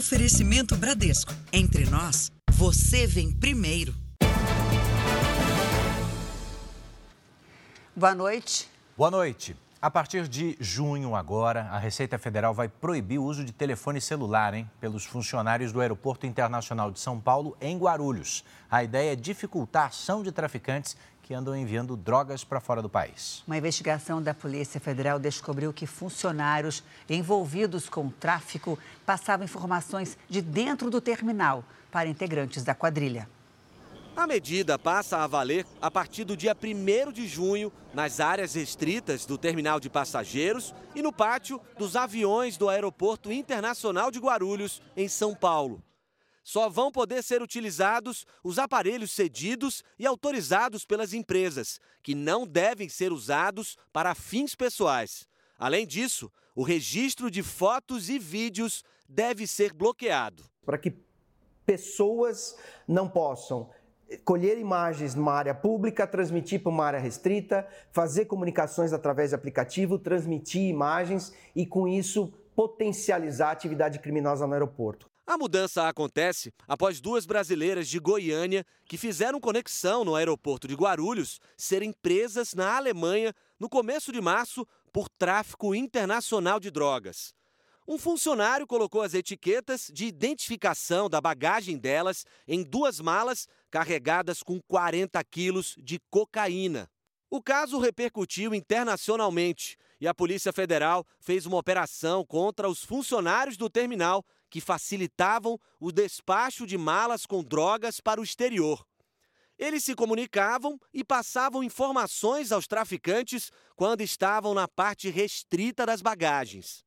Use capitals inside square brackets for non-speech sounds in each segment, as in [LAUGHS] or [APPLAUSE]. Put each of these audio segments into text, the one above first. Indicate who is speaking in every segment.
Speaker 1: Oferecimento Bradesco. Entre nós, você vem primeiro.
Speaker 2: Boa noite.
Speaker 3: Boa noite. A partir de junho agora, a Receita Federal vai proibir o uso de telefone celular, hein, pelos funcionários do Aeroporto Internacional de São Paulo em Guarulhos. A ideia é dificultar a ação de traficantes que andam enviando drogas para fora do país.
Speaker 2: Uma investigação da Polícia Federal descobriu que funcionários envolvidos com tráfico passavam informações de dentro do terminal para integrantes da quadrilha.
Speaker 4: A medida passa a valer a partir do dia 1 de junho nas áreas restritas do terminal de passageiros e no pátio dos aviões do Aeroporto Internacional de Guarulhos, em São Paulo. Só vão poder ser utilizados os aparelhos cedidos e autorizados pelas empresas, que não devem ser usados para fins pessoais. Além disso, o registro de fotos e vídeos deve ser bloqueado.
Speaker 5: Para que pessoas não possam colher imagens numa área pública, transmitir para uma área restrita, fazer comunicações através de aplicativo, transmitir imagens e, com isso, potencializar a atividade criminosa no aeroporto.
Speaker 4: A mudança acontece após duas brasileiras de Goiânia que fizeram conexão no aeroporto de Guarulhos serem presas na Alemanha no começo de março por tráfico internacional de drogas. Um funcionário colocou as etiquetas de identificação da bagagem delas em duas malas carregadas com 40 quilos de cocaína. O caso repercutiu internacionalmente e a Polícia Federal fez uma operação contra os funcionários do terminal que facilitavam o despacho de malas com drogas para o exterior. Eles se comunicavam e passavam informações aos traficantes quando estavam na parte restrita das bagagens.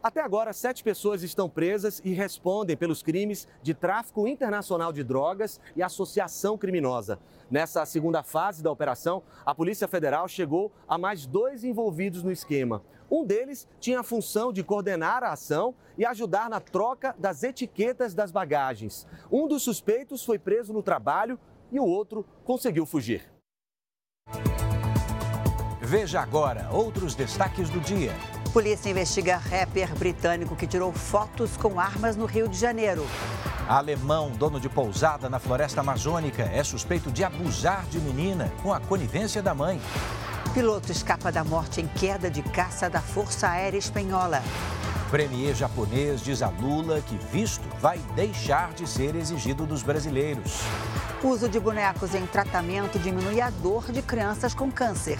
Speaker 4: Até agora, sete pessoas estão presas e respondem pelos crimes de tráfico internacional de drogas e associação criminosa. Nessa segunda fase da operação, a Polícia Federal chegou a mais dois envolvidos no esquema. Um deles tinha a função de coordenar a ação e ajudar na troca das etiquetas das bagagens. Um dos suspeitos foi preso no trabalho e o outro conseguiu fugir.
Speaker 3: Veja agora outros destaques do dia.
Speaker 2: Polícia investiga rapper britânico que tirou fotos com armas no Rio de Janeiro.
Speaker 3: Alemão, dono de pousada na floresta amazônica, é suspeito de abusar de menina com a conivência da mãe.
Speaker 2: Piloto escapa da morte em queda de caça da Força Aérea Espanhola.
Speaker 3: Premier japonês diz a Lula que visto vai deixar de ser exigido dos brasileiros.
Speaker 2: Uso de bonecos em tratamento diminui a dor de crianças com câncer.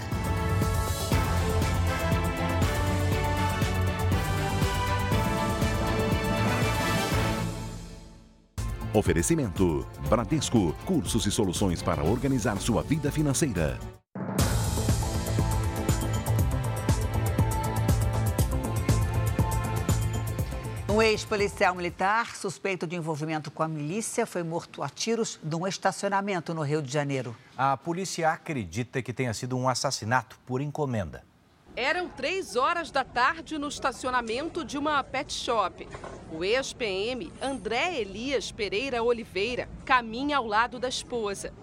Speaker 6: Oferecimento: Bradesco, cursos e soluções para organizar sua vida financeira.
Speaker 2: Um ex-policial militar suspeito de envolvimento com a milícia foi morto a tiros num estacionamento no Rio de Janeiro.
Speaker 3: A polícia acredita que tenha sido um assassinato por encomenda.
Speaker 7: Eram três horas da tarde no estacionamento de uma pet shop. O ex-PM André Elias Pereira Oliveira caminha ao lado da esposa.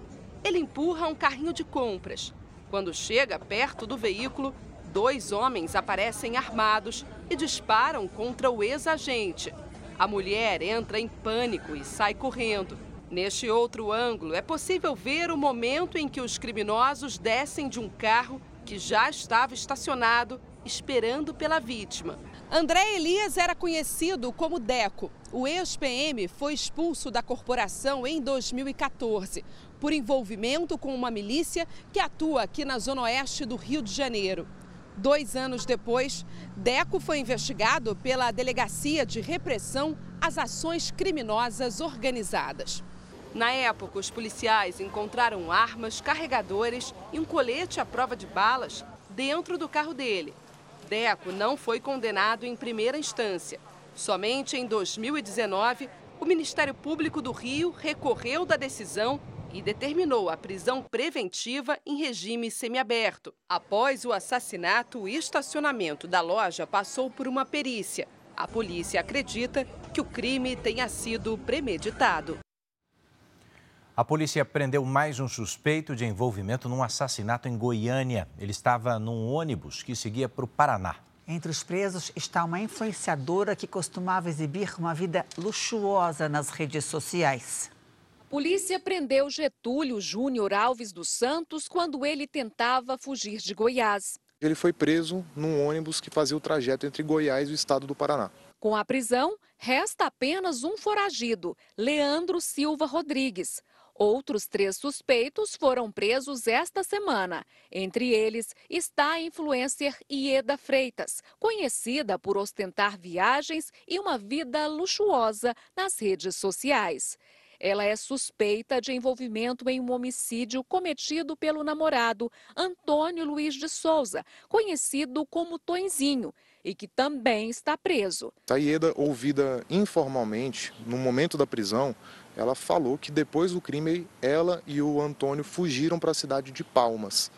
Speaker 7: Ele empurra um carrinho de compras. Quando chega perto do veículo, dois homens aparecem armados e disparam contra o ex-agente. A mulher entra em pânico e sai correndo. Neste outro ângulo, é possível ver o momento em que os criminosos descem de um carro que já estava estacionado esperando pela vítima. André Elias era conhecido como Deco. O ex-PM foi expulso da corporação em 2014 por envolvimento com uma milícia que atua aqui na zona oeste do Rio de Janeiro. Dois anos depois, Deco foi investigado pela Delegacia de Repressão às Ações Criminosas Organizadas. Na época, os policiais encontraram armas, carregadores e um colete à prova de balas dentro do carro dele. Deco não foi condenado em primeira instância. Somente em 2019, o Ministério Público do Rio recorreu da decisão e determinou a prisão preventiva em regime semiaberto. Após o assassinato, o estacionamento da loja passou por uma perícia. A polícia acredita que o crime tenha sido premeditado.
Speaker 3: A polícia prendeu mais um suspeito de envolvimento num assassinato em Goiânia. Ele estava num ônibus que seguia para o Paraná.
Speaker 2: Entre os presos está uma influenciadora que costumava exibir uma vida luxuosa nas redes sociais.
Speaker 8: Polícia prendeu Getúlio Júnior Alves dos Santos quando ele tentava fugir de Goiás.
Speaker 9: Ele foi preso num ônibus que fazia o trajeto entre Goiás e o estado do Paraná.
Speaker 8: Com a prisão, resta apenas um foragido, Leandro Silva Rodrigues. Outros três suspeitos foram presos esta semana. Entre eles está a influencer Ieda Freitas, conhecida por ostentar viagens e uma vida luxuosa nas redes sociais. Ela é suspeita de envolvimento em um homicídio cometido pelo namorado Antônio Luiz de Souza, conhecido como Tonzinho, e que também está preso.
Speaker 9: A Ieda, ouvida informalmente no momento da prisão, ela falou que depois do crime ela e o Antônio fugiram para a cidade de Palmas.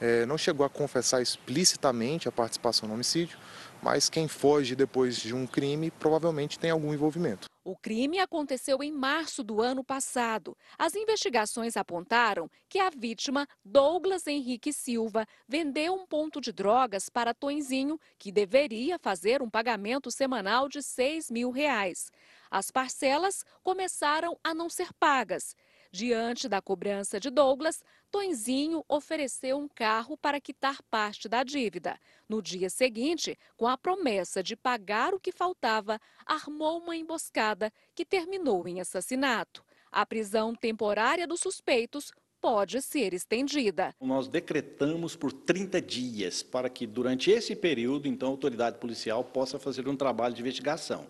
Speaker 9: É, não chegou a confessar explicitamente a participação no homicídio, mas quem foge depois de um crime provavelmente tem algum envolvimento.
Speaker 8: O crime aconteceu em março do ano passado. As investigações apontaram que a vítima, Douglas Henrique Silva, vendeu um ponto de drogas para Tonzinho, que deveria fazer um pagamento semanal de 6 mil reais. As parcelas começaram a não ser pagas. Diante da cobrança de Douglas, Tonzinho ofereceu um carro para quitar parte da dívida. No dia seguinte, com a promessa de pagar o que faltava, armou uma emboscada que terminou em assassinato. A prisão temporária dos suspeitos pode ser estendida.
Speaker 10: Nós decretamos por 30 dias para que, durante esse período, então, a autoridade policial possa fazer um trabalho de investigação.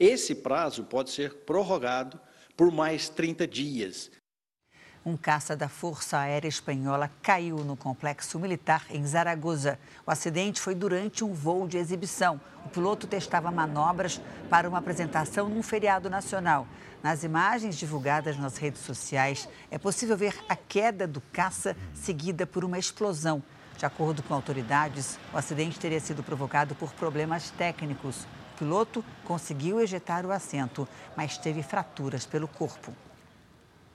Speaker 10: Esse prazo pode ser prorrogado por mais 30 dias.
Speaker 2: Um caça da Força Aérea Espanhola caiu no complexo militar em Zaragoza. O acidente foi durante um voo de exibição. O piloto testava manobras para uma apresentação num feriado nacional. Nas imagens divulgadas nas redes sociais, é possível ver a queda do caça seguida por uma explosão. De acordo com autoridades, o acidente teria sido provocado por problemas técnicos. O piloto conseguiu ejetar o assento, mas teve fraturas pelo corpo.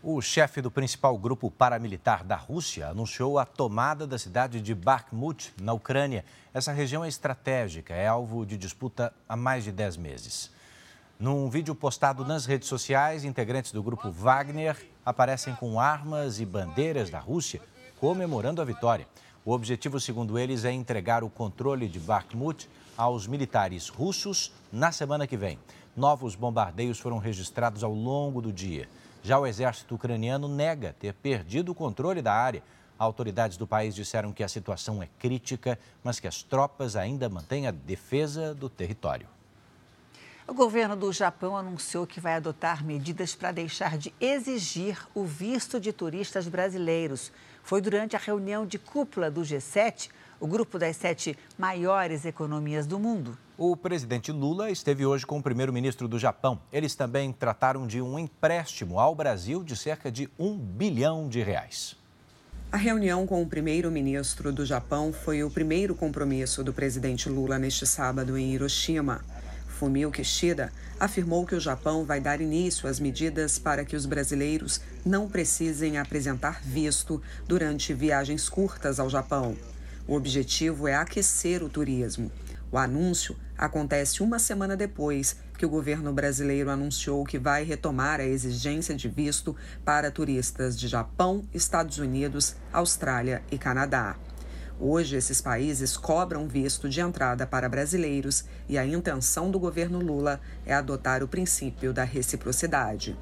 Speaker 3: O chefe do principal grupo paramilitar da Rússia anunciou a tomada da cidade de Bakhmut, na Ucrânia. Essa região é estratégica, é alvo de disputa há mais de 10 meses. Num vídeo postado nas redes sociais, integrantes do grupo Wagner aparecem com armas e bandeiras da Rússia comemorando a vitória. O objetivo, segundo eles, é entregar o controle de Bakhmut aos militares russos na semana que vem. Novos bombardeios foram registrados ao longo do dia. Já o exército ucraniano nega ter perdido o controle da área. Autoridades do país disseram que a situação é crítica, mas que as tropas ainda mantêm a defesa do território.
Speaker 2: O governo do Japão anunciou que vai adotar medidas para deixar de exigir o visto de turistas brasileiros. Foi durante a reunião de cúpula do G7 o grupo das sete maiores economias do mundo.
Speaker 3: O presidente Lula esteve hoje com o primeiro-ministro do Japão. Eles também trataram de um empréstimo ao Brasil de cerca de um bilhão de reais.
Speaker 11: A reunião com o primeiro-ministro do Japão foi o primeiro compromisso do presidente Lula neste sábado em Hiroshima. Fumio Kishida afirmou que o Japão vai dar início às medidas para que os brasileiros não precisem apresentar visto durante viagens curtas ao Japão. O objetivo é aquecer o turismo. O anúncio acontece uma semana depois que o governo brasileiro anunciou que vai retomar a exigência de visto para turistas de Japão, Estados Unidos, Austrália e Canadá. Hoje, esses países cobram visto de entrada para brasileiros e a intenção do governo Lula é adotar o princípio da reciprocidade.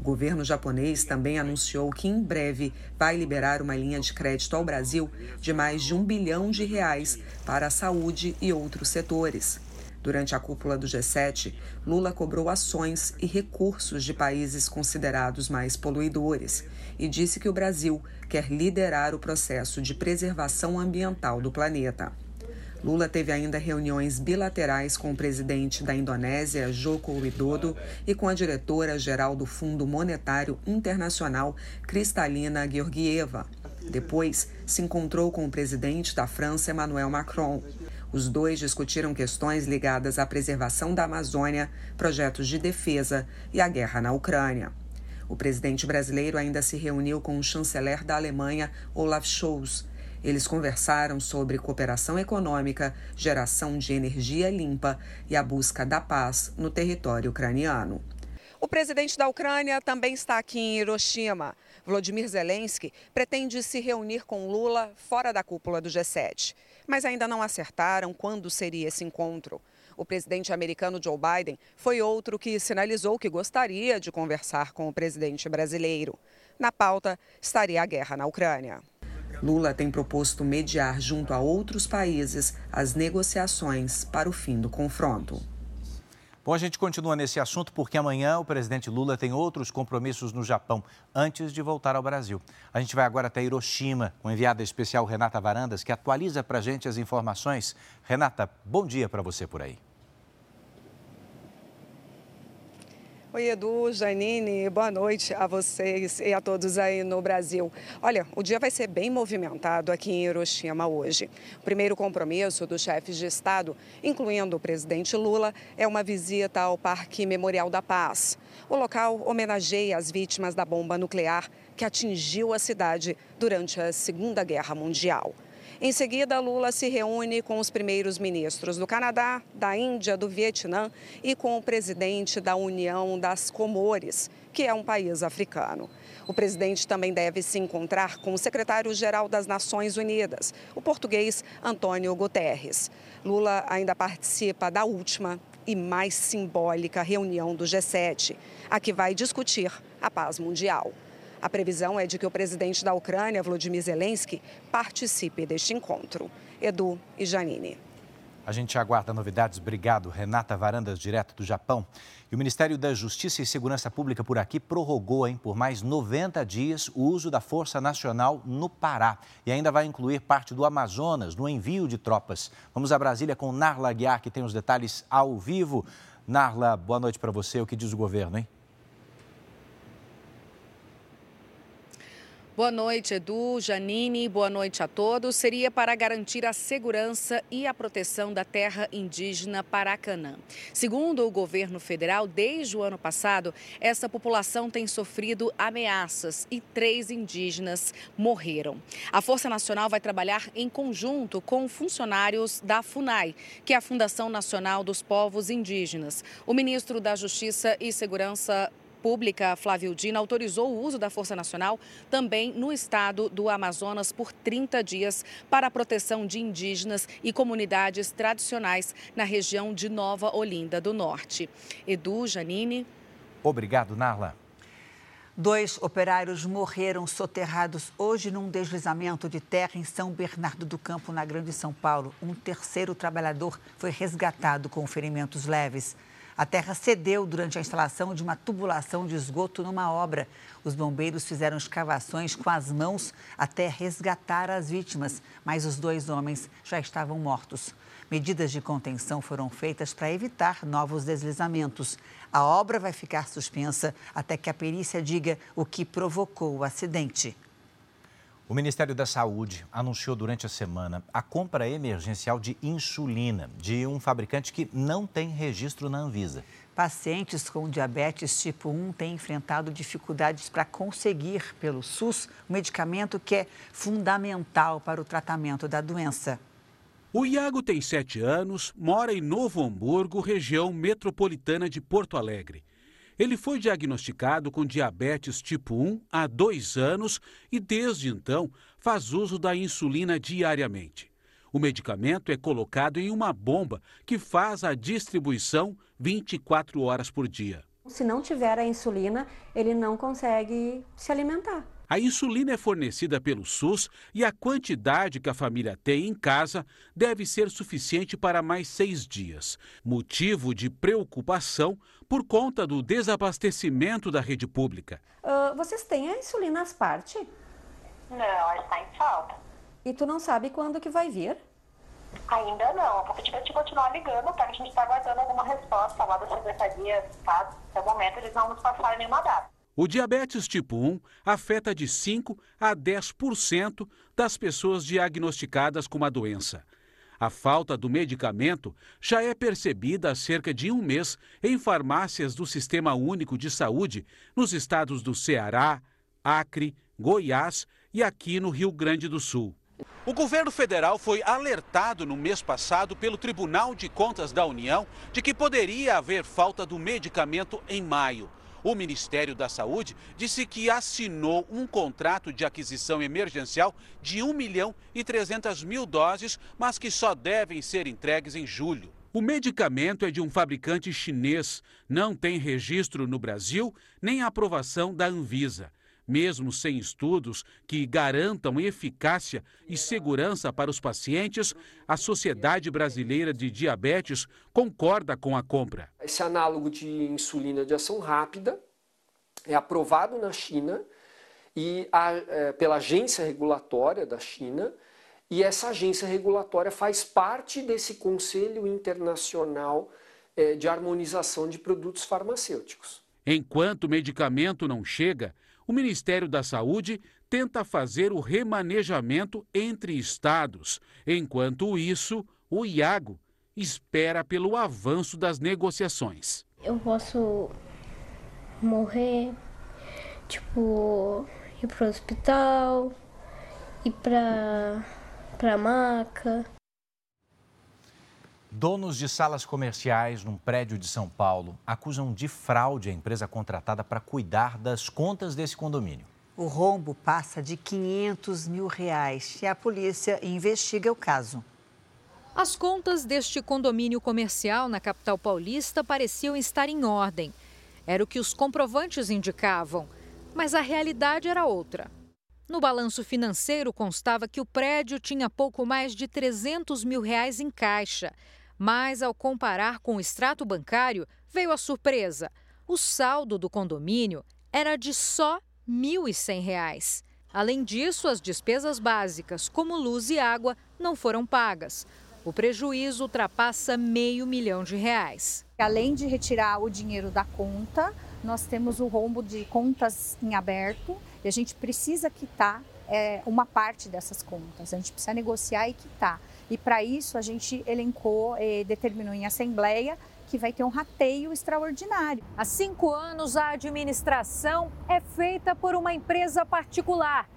Speaker 11: O governo japonês também anunciou que em breve vai liberar uma linha de crédito ao Brasil de mais de um bilhão de reais para a saúde e outros setores. Durante a cúpula do G7, Lula cobrou ações e recursos de países considerados mais poluidores e disse que o Brasil quer liderar o processo de preservação ambiental do planeta. Lula teve ainda reuniões bilaterais com o presidente da Indonésia, Joko Widodo, e com a diretora-geral do Fundo Monetário Internacional, Kristalina Georgieva. Depois, se encontrou com o presidente da França, Emmanuel Macron. Os dois discutiram questões ligadas à preservação da Amazônia, projetos de defesa e a guerra na Ucrânia. O presidente brasileiro ainda se reuniu com o chanceler da Alemanha, Olaf Scholz, Eles conversaram sobre cooperação econômica, geração de energia limpa e a busca da paz no território ucraniano.
Speaker 12: O presidente da Ucrânia também está aqui em Hiroshima. Volodymyr Zelensky pretende se reunir com Lula fora da cúpula do G7, mas ainda não acertaram quando seria esse encontro. O presidente americano Joe Biden foi outro que sinalizou que gostaria de conversar com o presidente brasileiro. Na pauta estaria a guerra na Ucrânia.
Speaker 11: Lula tem proposto mediar junto a outros países as negociações para o fim do confronto.
Speaker 3: Bom, a gente continua nesse assunto porque amanhã o presidente Lula tem outros compromissos no Japão antes de voltar ao Brasil. A gente vai agora até Hiroshima com a enviada especial Renata Varandas, que atualiza para a gente as informações. Renata, bom dia para você por aí.
Speaker 12: Oi, Edu, Janine, boa noite a vocês e a todos aí no Brasil. Olha, o dia vai ser bem movimentado aqui em Hiroshima hoje. O primeiro compromisso dos chefes de Estado, incluindo o presidente Lula, é uma visita ao Parque Memorial da Paz. O local homenageia as vítimas da bomba nuclear que atingiu a cidade durante a Segunda Guerra Mundial. Em seguida, Lula se reúne com os primeiros ministros do Canadá, da Índia, do Vietnã e com o presidente da União das Comores, que é um país africano. O presidente também deve se encontrar com o secretário-geral das Nações Unidas, o português Antônio Guterres. Lula ainda participa da última e mais simbólica reunião do G7, a que vai discutir a paz mundial. A previsão é de que o presidente da Ucrânia, Volodymyr Zelensky, participe deste encontro. Edu e Janine.
Speaker 3: A gente aguarda novidades. Obrigado, Renata Varandas, direto do Japão. E o Ministério da Justiça e Segurança Pública por aqui prorrogou hein, por mais 90 dias o uso da Força Nacional no Pará. E ainda vai incluir parte do Amazonas no envio de tropas. Vamos a Brasília com Narla Guiar, que tem os detalhes ao vivo. Narla, boa noite para você. O que diz o governo, hein?
Speaker 13: Boa noite, Edu, Janine, boa noite a todos. Seria para garantir a segurança e a proteção da terra indígena Paracanã. Segundo o governo federal, desde o ano passado, essa população tem sofrido ameaças e três indígenas morreram. A Força Nacional vai trabalhar em conjunto com funcionários da FUNAI, que é a Fundação Nacional dos Povos Indígenas. O ministro da Justiça e Segurança Pública, Flávio Dina, autorizou o uso da Força Nacional também no estado do Amazonas por 30 dias para a proteção de indígenas e comunidades tradicionais na região de Nova Olinda do Norte. Edu, Janine.
Speaker 3: Obrigado, Narla.
Speaker 2: Dois operários morreram soterrados hoje num deslizamento de terra em São Bernardo do Campo, na Grande São Paulo. Um terceiro trabalhador foi resgatado com ferimentos leves. A terra cedeu durante a instalação de uma tubulação de esgoto numa obra. Os bombeiros fizeram escavações com as mãos até resgatar as vítimas, mas os dois homens já estavam mortos. Medidas de contenção foram feitas para evitar novos deslizamentos. A obra vai ficar suspensa até que a perícia diga o que provocou o acidente.
Speaker 3: O Ministério da Saúde anunciou durante a semana a compra emergencial de insulina de um fabricante que não tem registro na Anvisa.
Speaker 2: Pacientes com diabetes tipo 1 têm enfrentado dificuldades para conseguir pelo SUS o medicamento que é fundamental para o tratamento da doença.
Speaker 14: O Iago tem sete anos, mora em Novo Hamburgo, região metropolitana de Porto Alegre. Ele foi diagnosticado com diabetes tipo 1 há dois anos e, desde então, faz uso da insulina diariamente. O medicamento é colocado em uma bomba que faz a distribuição 24 horas por dia.
Speaker 15: Se não tiver a insulina, ele não consegue se alimentar.
Speaker 14: A insulina é fornecida pelo SUS e a quantidade que a família tem em casa deve ser suficiente para mais seis dias. Motivo de preocupação por conta do desabastecimento da rede pública.
Speaker 15: Uh, vocês têm a insulina às parte?
Speaker 16: Não, ela está em falta.
Speaker 15: E tu não sabe quando que vai vir?
Speaker 16: Ainda não. Vou pedir para te continuar ligando, tá? A gente está aguardando alguma resposta lá da Secretaria de Estado. Até o momento eles não nos passaram nenhuma data.
Speaker 14: O diabetes tipo 1 afeta de 5 a 10% das pessoas diagnosticadas com a doença. A falta do medicamento já é percebida há cerca de um mês em farmácias do Sistema Único de Saúde nos estados do Ceará, Acre, Goiás e aqui no Rio Grande do Sul. O governo federal foi alertado no mês passado pelo Tribunal de Contas da União de que poderia haver falta do medicamento em maio. O Ministério da Saúde disse que assinou um contrato de aquisição emergencial de 1 milhão e 300 mil doses, mas que só devem ser entregues em julho. O medicamento é de um fabricante chinês, não tem registro no Brasil nem aprovação da Anvisa. Mesmo sem estudos que garantam eficácia e segurança para os pacientes, a Sociedade Brasileira de Diabetes concorda com a compra.
Speaker 17: Esse análogo de insulina de ação rápida é aprovado na China e a, é, pela agência regulatória da China e essa agência regulatória faz parte desse Conselho Internacional eh, de Harmonização de Produtos Farmacêuticos.
Speaker 14: Enquanto o medicamento não chega, o Ministério da Saúde tenta fazer o remanejamento entre estados. Enquanto isso, o Iago espera pelo avanço das negociações.
Speaker 18: Eu posso morrer, tipo, ir para o hospital, ir para a maca.
Speaker 3: Donos de salas comerciais num prédio de São Paulo acusam de fraude a empresa contratada para cuidar das contas desse condomínio.
Speaker 2: O rombo passa de 500 mil reais e a polícia investiga o caso.
Speaker 19: As contas deste condomínio comercial na capital paulista pareciam estar em ordem. Era o que os comprovantes indicavam. Mas a realidade era outra. No balanço financeiro constava que o prédio tinha pouco mais de 300 mil reais em caixa. Mas, ao comparar com o extrato bancário, veio a surpresa. O saldo do condomínio era de só R$ 1.100. Além disso, as despesas básicas, como luz e água, não foram pagas. O prejuízo ultrapassa meio milhão de reais.
Speaker 20: Além de retirar o dinheiro da conta, nós temos o rombo de contas em aberto e a gente precisa quitar é, uma parte dessas contas, a gente precisa negociar e quitar. E para isso a gente elencou e determinou em assembleia que vai ter um rateio extraordinário.
Speaker 19: Há cinco anos, a administração é feita por uma empresa particular.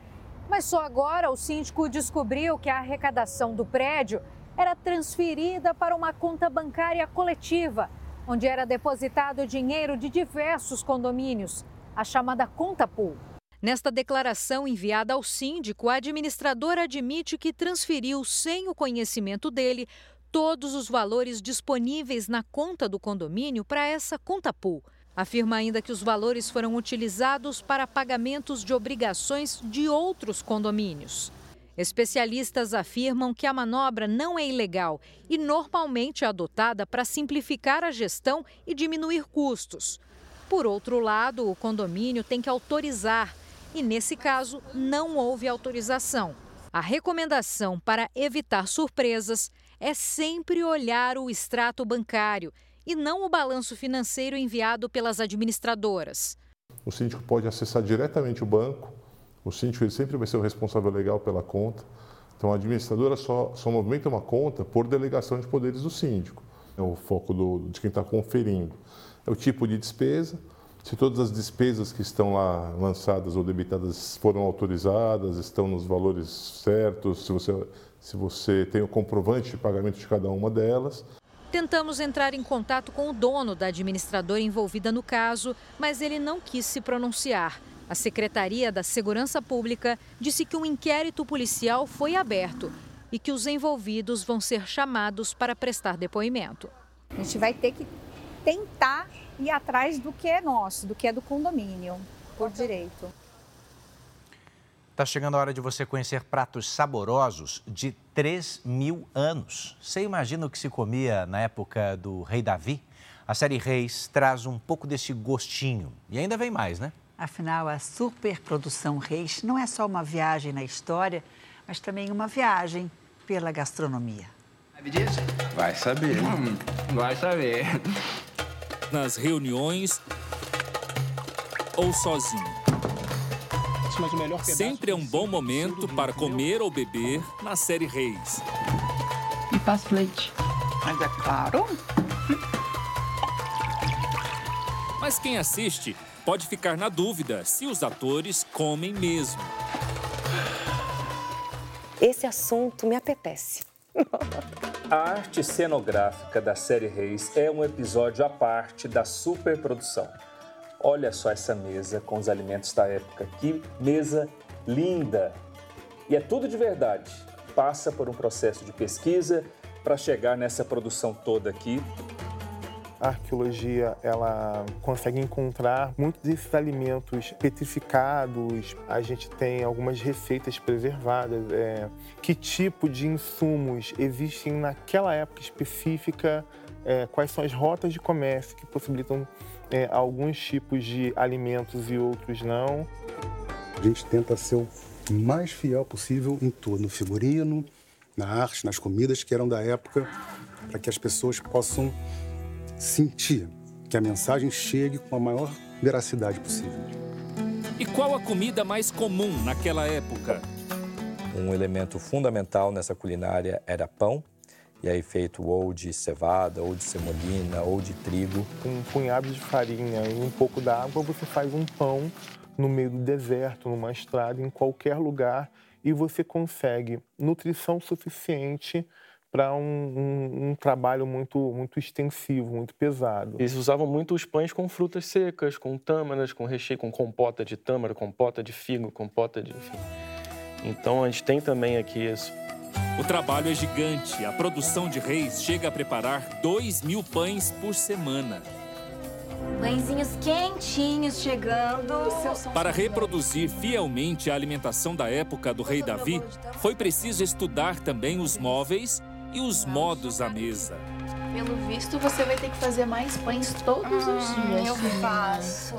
Speaker 19: Mas só agora o síndico descobriu que a arrecadação do prédio era transferida para uma conta bancária coletiva onde era depositado dinheiro de diversos condomínios, a chamada conta pool. Nesta declaração enviada ao síndico, a administradora admite que transferiu, sem o conhecimento dele, todos os valores disponíveis na conta do condomínio para essa conta pool. Afirma ainda que os valores foram utilizados para pagamentos de obrigações de outros condomínios. Especialistas afirmam que a manobra não é ilegal e normalmente é adotada para simplificar a gestão e diminuir custos. Por outro lado, o condomínio tem que autorizar e, nesse caso, não houve autorização. A recomendação para evitar surpresas é sempre olhar o extrato bancário e não o balanço financeiro enviado pelas administradoras.
Speaker 21: O síndico pode acessar diretamente o banco o síndico sempre vai ser o responsável legal pela conta. Então, a administradora só, só movimenta uma conta por delegação de poderes do síndico. É o foco do, de quem está conferindo. É o tipo de despesa, se todas as despesas que estão lá lançadas ou debitadas foram autorizadas, estão nos valores certos, se você, se você tem o comprovante de pagamento de cada uma delas.
Speaker 19: Tentamos entrar em contato com o dono da administradora envolvida no caso, mas ele não quis se pronunciar. A Secretaria da Segurança Pública disse que um inquérito policial foi aberto e que os envolvidos vão ser chamados para prestar depoimento.
Speaker 20: A gente vai ter que tentar ir atrás do que é nosso, do que é do condomínio, por direito.
Speaker 3: Está chegando a hora de você conhecer pratos saborosos de 3 mil anos. Você imagina o que se comia na época do rei Davi? A série Reis traz um pouco desse gostinho. E ainda vem mais, né?
Speaker 2: Afinal, a superprodução Reis não é só uma viagem na história, mas também uma viagem pela gastronomia.
Speaker 22: Vai saber. Hum, vai saber.
Speaker 23: Nas reuniões ou sozinho. Sempre é um bom momento para comer ou beber na série Reis.
Speaker 24: E passo leite. Mas é claro.
Speaker 23: Mas quem assiste pode ficar na dúvida se os atores comem mesmo.
Speaker 25: esse assunto me apetece. [LAUGHS]
Speaker 26: A arte cenográfica da série Reis é um episódio à parte da superprodução. Olha só essa mesa com os alimentos da época. Que mesa linda! E é tudo de verdade. Passa por um processo de pesquisa para chegar nessa produção toda aqui
Speaker 27: a arqueologia ela consegue encontrar muitos desses alimentos petrificados. A gente tem algumas receitas preservadas. É, que tipo de insumos existem naquela época específica? É, quais são as rotas de comércio que possibilitam é, alguns tipos de alimentos e outros não?
Speaker 28: A gente tenta ser o mais fiel possível em tudo, no figurino, na arte, nas comidas que eram da época, para que as pessoas possam sentir que a mensagem chegue com a maior veracidade possível.
Speaker 23: E qual a comida mais comum naquela época?
Speaker 29: Um elemento fundamental nessa culinária era pão, e aí feito ou de cevada, ou de semolina, ou de trigo.
Speaker 27: Com um punhado de farinha e um pouco d'água, você faz um pão no meio do deserto, numa estrada, em qualquer lugar, e você consegue nutrição suficiente para um, um, um, trabalho muito, muito extensivo, muito pesado.
Speaker 30: Eles usavam muito os pães com frutas secas, com tâmaras, com recheio, com compota de tâmara, compota de figo, compota de... enfim. Então a gente tem também aqui isso.
Speaker 23: O trabalho é gigante. A produção de reis chega a preparar 2 mil pães por semana.
Speaker 31: Pãezinhos quentinhos chegando.
Speaker 23: Para reproduzir fielmente a alimentação da época do rei Davi, foi preciso estudar também os móveis e os modos à mesa.
Speaker 31: Pelo visto, você vai ter que fazer mais pães todos os ah, dias. Eu faço.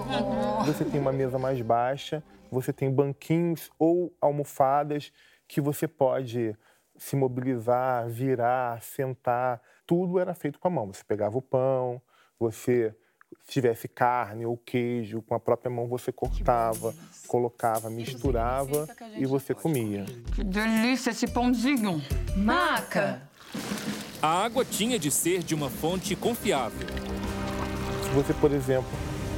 Speaker 27: Você tem uma mesa mais baixa, você tem banquinhos ou almofadas que você pode se mobilizar, virar, sentar. Tudo era feito com a mão. Você pegava o pão, você se tivesse carne ou queijo, com a própria mão você cortava, colocava, misturava e você comia.
Speaker 24: Que delícia esse pãozinho!
Speaker 31: Maca!
Speaker 23: A água tinha de ser de uma fonte confiável.
Speaker 27: Se você, por exemplo,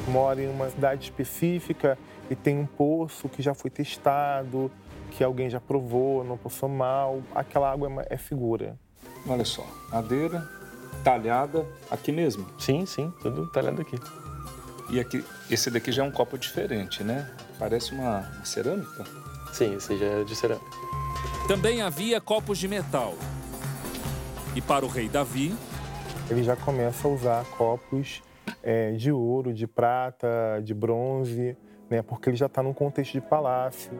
Speaker 27: mora em uma cidade específica e tem um poço que já foi testado, que alguém já provou, não passou mal, aquela água é, é segura.
Speaker 26: Olha só, madeira talhada aqui mesmo.
Speaker 30: Sim, sim, tudo talhado aqui.
Speaker 26: E aqui, esse daqui já é um copo diferente, né? Parece uma cerâmica.
Speaker 30: Sim, esse já é de cerâmica.
Speaker 23: Também havia copos de metal, e para o rei Davi,
Speaker 27: ele já começa a usar copos é, de ouro, de prata, de bronze, né, porque ele já está num contexto de palácio.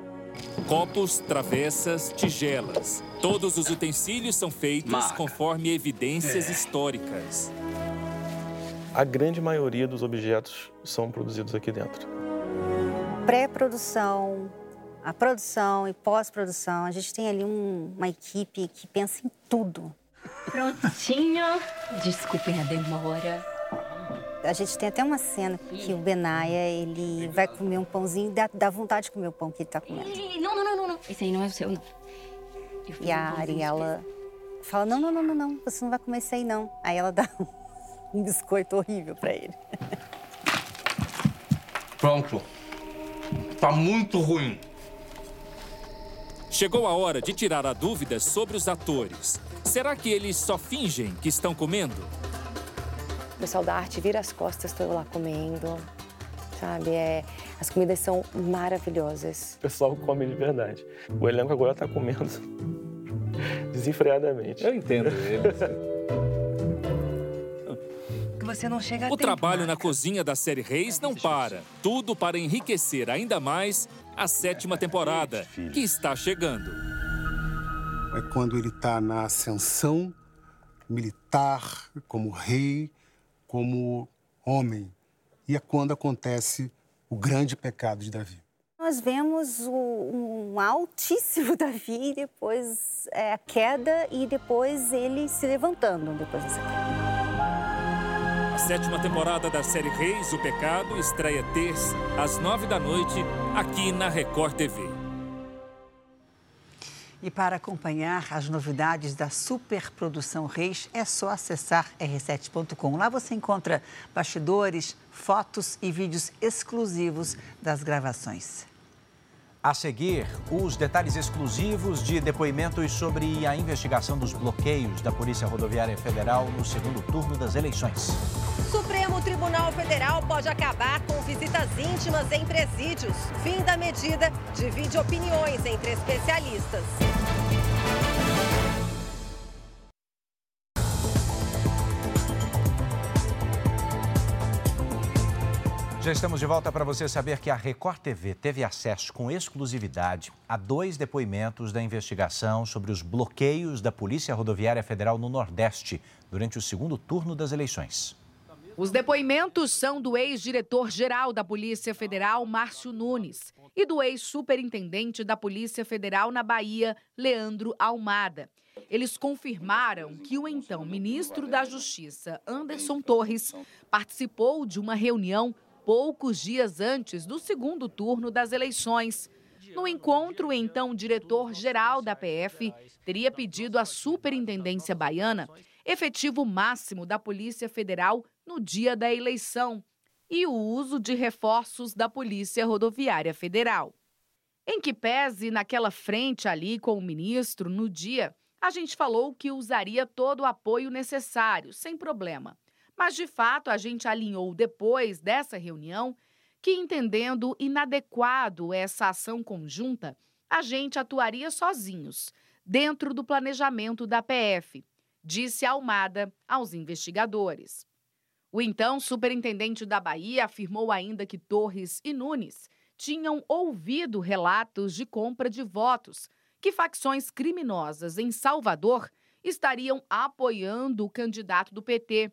Speaker 23: Copos, travessas, tigelas. Todos os utensílios são feitos Marca. conforme evidências é. históricas.
Speaker 30: A grande maioria dos objetos são produzidos aqui dentro.
Speaker 31: Pré-produção, a produção e pós-produção, a gente tem ali um, uma equipe que pensa em tudo. Prontinho. Desculpem a demora. A gente tem até uma cena que o Benaia, ele vai comer um pãozinho e dá, dá vontade de comer o pão que ele tá comendo. Não, não, não, não. Esse aí não é o seu, não. E a Ariela fala, não, não, não, não, não, você não vai comer isso aí, não. Aí ela dá [LAUGHS] um biscoito horrível para ele.
Speaker 32: Pronto. Tá muito ruim.
Speaker 23: Chegou a hora de tirar a dúvida sobre os atores. Será que eles só fingem que estão comendo?
Speaker 25: O pessoal da arte vira as costas, estou lá comendo, sabe? É, as comidas são maravilhosas.
Speaker 30: O pessoal come de verdade. O elenco agora está comendo [LAUGHS] desenfreadamente.
Speaker 26: Eu entendo eles.
Speaker 31: Você não chega
Speaker 23: o trabalho na cozinha da série Reis não para. Tudo para enriquecer ainda mais a sétima temporada, que está chegando
Speaker 28: é quando ele está na ascensão militar, como rei, como homem. E é quando acontece o grande pecado de Davi.
Speaker 31: Nós vemos o, um altíssimo [LAUGHS] Davi, depois é, a queda e depois ele se levantando depois dessa queda.
Speaker 23: A sétima temporada da série Reis, o Pecado, estreia terça, às nove da noite, aqui na Record TV.
Speaker 2: E para acompanhar as novidades da superprodução Reis, é só acessar r7.com. Lá você encontra bastidores, fotos e vídeos exclusivos das gravações.
Speaker 3: A seguir, os detalhes exclusivos de depoimentos sobre a investigação dos bloqueios da Polícia Rodoviária Federal no segundo turno das eleições.
Speaker 33: Supremo Tribunal Federal pode acabar com visitas íntimas em presídios. Fim da medida divide opiniões entre especialistas.
Speaker 3: Já estamos de volta para você saber que a Record TV teve acesso com exclusividade a dois depoimentos da investigação sobre os bloqueios da Polícia Rodoviária Federal no Nordeste durante o segundo turno das eleições.
Speaker 34: Os depoimentos são do ex-diretor-geral da Polícia Federal, Márcio Nunes, e do ex-superintendente da Polícia Federal na Bahia, Leandro Almada. Eles confirmaram que o então ministro da Justiça, Anderson Torres, participou de uma reunião poucos dias antes do segundo turno das eleições. No encontro, então, o diretor-geral da PF teria pedido à Superintendência Baiana efetivo máximo da Polícia Federal no dia da eleição e o uso de reforços da Polícia Rodoviária Federal. Em que pese naquela frente ali com o ministro no dia, a gente falou que usaria todo o apoio necessário, sem problema. Mas, de fato, a gente alinhou depois dessa reunião que, entendendo inadequado essa ação conjunta, a gente atuaria sozinhos, dentro do planejamento da PF, disse Almada aos investigadores. O então superintendente da Bahia afirmou ainda que Torres e Nunes tinham ouvido relatos de compra de votos que facções criminosas em Salvador estariam apoiando o candidato do PT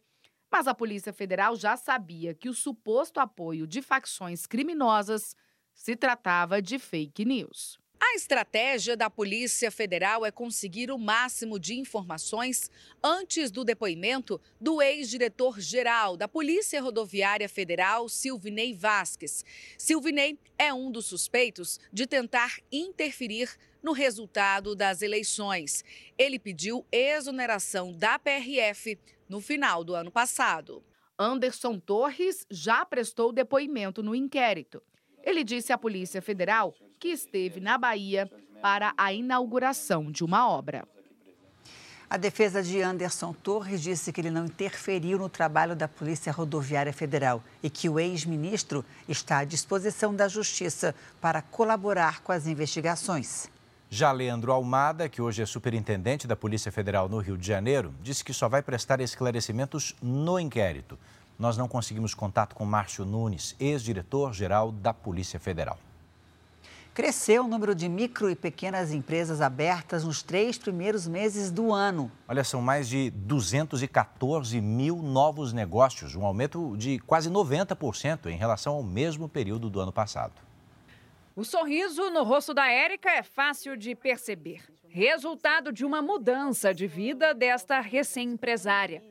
Speaker 34: mas a Polícia Federal já sabia que o suposto apoio de facções criminosas se tratava de fake news. A estratégia da Polícia Federal é conseguir o máximo de informações antes do depoimento do ex-diretor-geral da Polícia Rodoviária Federal, Silvinei Vasques. Silvinei é um dos suspeitos de tentar interferir no resultado das eleições. Ele pediu exoneração da PRF no final do ano passado. Anderson Torres já prestou depoimento no inquérito. Ele disse à Polícia Federal que esteve na Bahia para a inauguração de uma obra.
Speaker 2: A defesa de Anderson Torres disse que ele não interferiu no trabalho da Polícia Rodoviária Federal e que o ex-ministro está à disposição da Justiça para colaborar com as investigações.
Speaker 3: Já Leandro Almada, que hoje é superintendente da Polícia Federal no Rio de Janeiro, disse que só vai prestar esclarecimentos no inquérito. Nós não conseguimos contato com Márcio Nunes, ex-diretor-geral da Polícia Federal.
Speaker 2: Cresceu o número de micro e pequenas empresas abertas nos três primeiros meses do ano.
Speaker 3: Olha, são mais de 214 mil novos negócios, um aumento de quase 90% em relação ao mesmo período do ano passado.
Speaker 19: O sorriso no rosto da Érica é fácil de perceber. Resultado de uma mudança de vida desta recém-empresária.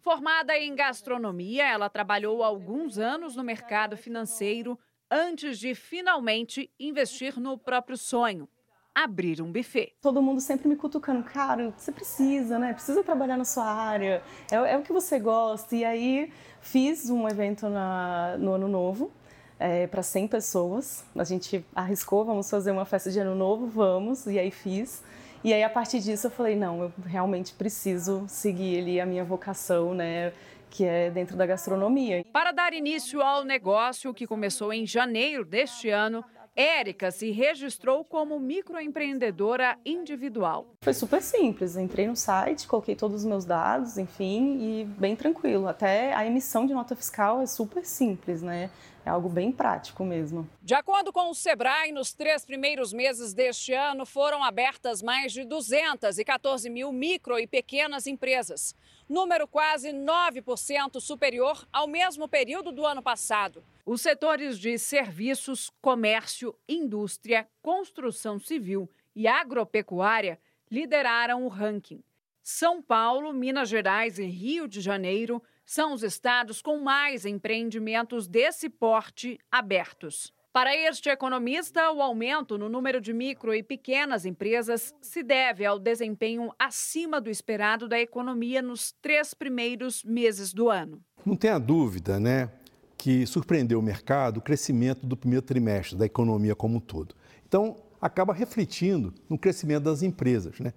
Speaker 19: Formada em gastronomia, ela trabalhou alguns anos no mercado financeiro antes de finalmente investir no próprio sonho. Abrir um buffet.
Speaker 35: Todo mundo sempre me cutucando, cara, você precisa, né? Precisa trabalhar na sua área, é, é o que você gosta. E aí fiz um evento na, no Ano Novo, é, para 100 pessoas. A gente arriscou, vamos fazer uma festa de ano novo, vamos, e aí fiz. E aí a partir disso eu falei, não, eu realmente preciso seguir ali a minha vocação, né? Que é dentro da gastronomia.
Speaker 19: Para dar início ao negócio, que começou em janeiro deste ano, Érica se registrou como microempreendedora individual.
Speaker 35: Foi super simples. Entrei no site, coloquei todos os meus dados, enfim, e bem tranquilo. Até a emissão de nota fiscal é super simples, né? É algo bem prático mesmo.
Speaker 19: De acordo com o Sebrae, nos três primeiros meses deste ano foram abertas mais de 214 mil micro e pequenas empresas, número quase 9% superior ao mesmo período do ano passado. Os setores de serviços, comércio, indústria, construção civil e agropecuária lideraram o ranking. São Paulo, Minas Gerais e Rio de Janeiro são os estados com mais empreendimentos desse porte abertos. Para este economista, o aumento no número de micro e pequenas empresas se deve ao desempenho acima do esperado da economia nos três primeiros meses do ano.
Speaker 36: Não tenha dúvida, né, que surpreendeu o mercado o crescimento do primeiro trimestre da economia como um todo. Então, acaba refletindo no crescimento das empresas. Né?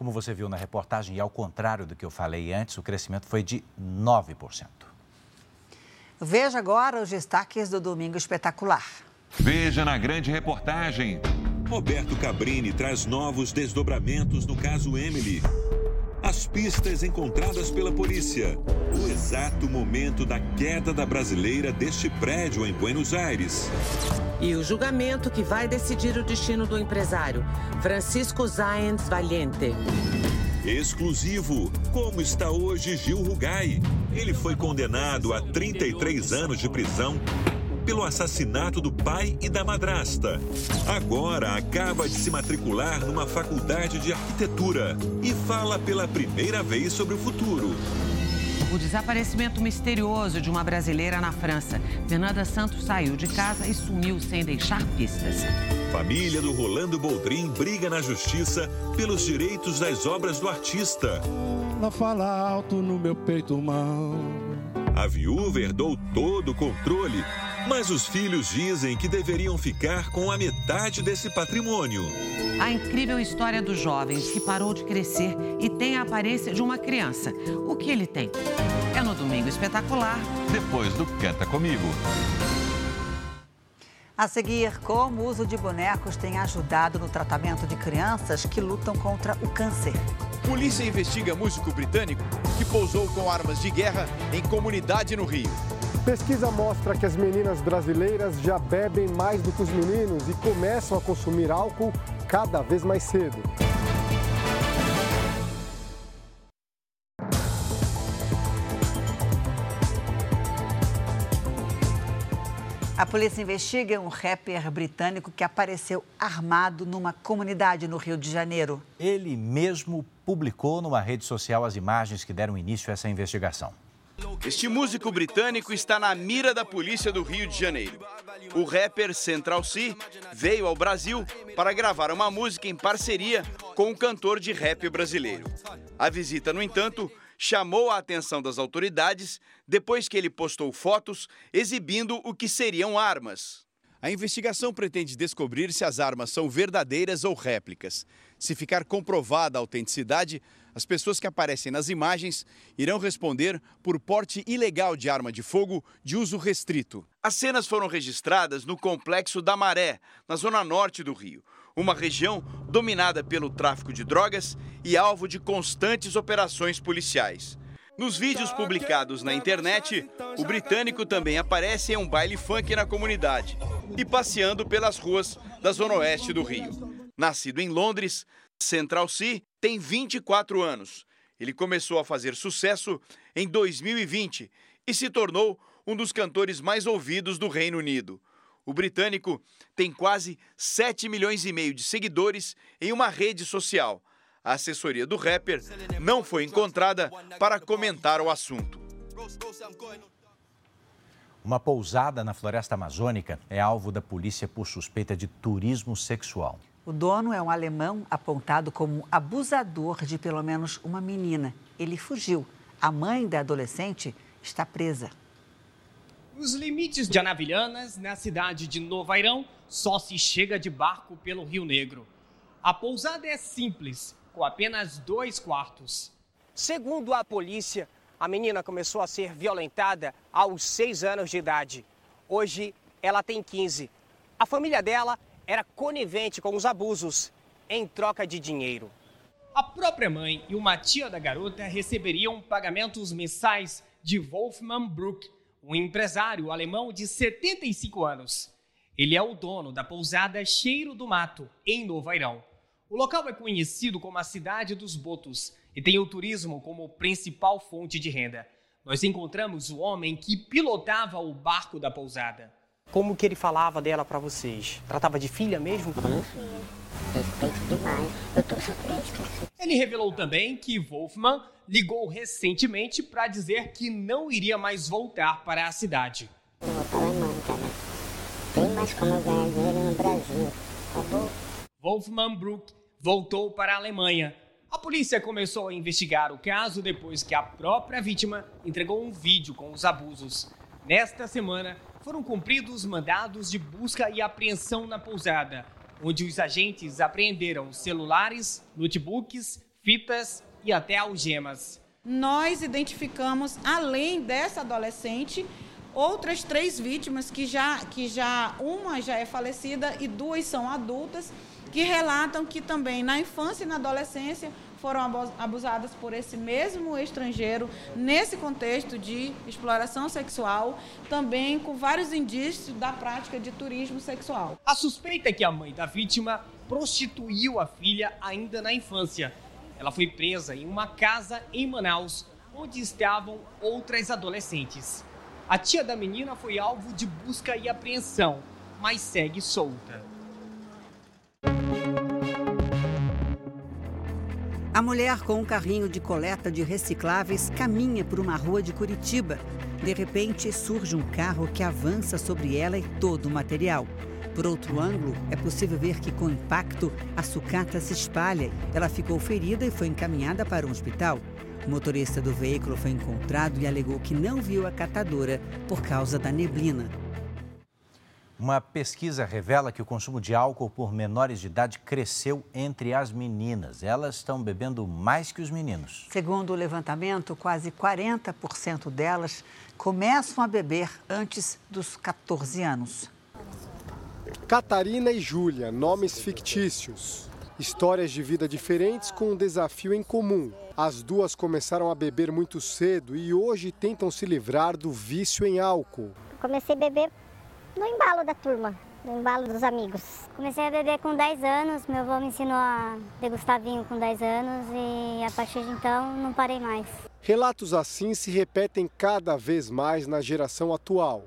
Speaker 3: Como você viu na reportagem, e ao contrário do que eu falei antes, o crescimento foi de 9%.
Speaker 2: Veja agora os destaques do Domingo Espetacular.
Speaker 37: Veja na grande reportagem. Roberto Cabrini traz novos desdobramentos no caso Emily. As pistas encontradas pela polícia. O exato momento da queda da brasileira deste prédio em Buenos Aires.
Speaker 38: E o julgamento que vai decidir o destino do empresário, Francisco Záenz Valiente.
Speaker 37: Exclusivo. Como está hoje Gil Rugai? Ele foi condenado a 33 anos de prisão pelo assassinato do pai e da madrasta. Agora acaba de se matricular numa faculdade de arquitetura e fala pela primeira vez sobre o futuro.
Speaker 38: O desaparecimento misterioso de uma brasileira na França. Fernanda Santos saiu de casa e sumiu sem deixar pistas.
Speaker 37: Família do Rolando Boldrin briga na justiça pelos direitos das obras do artista.
Speaker 28: Ela fala alto no meu peito mal.
Speaker 37: A viúva herdou todo o controle, mas os filhos dizem que deveriam ficar com a metade desse patrimônio.
Speaker 38: A incrível história do jovem que parou de crescer e tem a aparência de uma criança. O que ele tem? É no Domingo Espetacular.
Speaker 37: Depois do Canta Comigo.
Speaker 2: A seguir, como o uso de bonecos tem ajudado no tratamento de crianças que lutam contra o câncer.
Speaker 39: Polícia investiga músico britânico que pousou com armas de guerra em comunidade no Rio.
Speaker 40: Pesquisa mostra que as meninas brasileiras já bebem mais do que os meninos e começam a consumir álcool cada vez mais cedo.
Speaker 2: A polícia investiga um rapper britânico que apareceu armado numa comunidade no Rio de Janeiro.
Speaker 3: Ele mesmo publicou numa rede social as imagens que deram início a essa investigação.
Speaker 39: Este músico britânico está na mira da polícia do Rio de Janeiro. O rapper Central C veio ao Brasil para gravar uma música em parceria com um cantor de rap brasileiro. A visita, no entanto, chamou a atenção das autoridades depois que ele postou fotos exibindo o que seriam armas. A investigação pretende descobrir se as armas são verdadeiras ou réplicas. Se ficar comprovada a autenticidade, as pessoas que aparecem nas imagens irão responder por porte ilegal de arma de fogo de uso restrito. As cenas foram registradas no complexo da Maré, na zona norte do Rio, uma região dominada pelo tráfico de drogas e alvo de constantes operações policiais. Nos vídeos publicados na internet, o britânico também aparece em um baile funk na comunidade e passeando pelas ruas da zona oeste do Rio. Nascido em Londres, Central C tem 24 anos. Ele começou a fazer sucesso em 2020 e se tornou um dos cantores mais ouvidos do Reino Unido. O britânico tem quase 7 milhões e meio de seguidores em uma rede social. A assessoria do rapper não foi encontrada para comentar o assunto.
Speaker 3: Uma pousada na floresta amazônica é alvo da polícia por suspeita de turismo sexual.
Speaker 2: O dono é um alemão apontado como abusador de pelo menos uma menina. Ele fugiu. A mãe da adolescente está presa.
Speaker 41: Os limites de Anavilhanas, na cidade de Novairão, só se chega de barco pelo Rio Negro. A pousada é simples, com apenas dois quartos.
Speaker 42: Segundo a polícia, a menina começou a ser violentada aos seis anos de idade. Hoje, ela tem 15. A família dela era conivente com os abusos em troca de dinheiro.
Speaker 41: A própria mãe e uma tia da garota receberiam pagamentos mensais de Wolfman Bruck, um empresário alemão de 75 anos. Ele é o dono da pousada Cheiro do Mato, em Novairão. O local é conhecido como a cidade dos botos e tem o turismo como principal fonte de renda. Nós encontramos o homem que pilotava o barco da pousada.
Speaker 42: Como que ele falava dela para vocês? Tratava de filha mesmo?
Speaker 41: Ele revelou também que Wolfman ligou recentemente para dizer que não iria mais voltar para a cidade.
Speaker 43: Tem mais como ganhar dinheiro no Brasil.
Speaker 41: Wolfman Bruck voltou para a Alemanha. A polícia começou a investigar o caso depois que a própria vítima entregou um vídeo com os abusos. Nesta semana, foram cumpridos mandados de busca e apreensão na pousada. onde os agentes apreenderam celulares, notebooks, fitas e até algemas.
Speaker 44: Nós identificamos, além dessa adolescente, outras três vítimas que já, que já uma já é falecida e duas são adultas, que relatam que também na infância e na adolescência foram abusadas por esse mesmo estrangeiro nesse contexto de exploração sexual, também com vários indícios da prática de turismo sexual.
Speaker 41: A suspeita é que a mãe da vítima prostituiu a filha ainda na infância. Ela foi presa em uma casa em Manaus, onde estavam outras adolescentes. A tia da menina foi alvo de busca e apreensão, mas segue solta.
Speaker 2: A mulher com um carrinho de coleta de recicláveis caminha por uma rua de Curitiba. De repente, surge um carro que avança sobre ela e todo o material. Por outro ângulo, é possível ver que, com impacto, a sucata se espalha. Ela ficou ferida e foi encaminhada para um hospital. O motorista do veículo foi encontrado e alegou que não viu a catadora por causa da neblina.
Speaker 3: Uma pesquisa revela que o consumo de álcool por menores de idade cresceu entre as meninas. Elas estão bebendo mais que os meninos.
Speaker 2: Segundo o levantamento, quase 40% delas começam a beber antes dos 14 anos.
Speaker 40: Catarina e Júlia, nomes fictícios. Histórias de vida diferentes com um desafio em comum. As duas começaram a beber muito cedo e hoje tentam se livrar do vício em álcool.
Speaker 45: Comecei a beber no embalo da turma, no embalo dos amigos. Comecei a beber com 10 anos, meu avô me ensinou a degustar vinho com 10 anos e a partir de então não parei mais.
Speaker 40: Relatos assim se repetem cada vez mais na geração atual.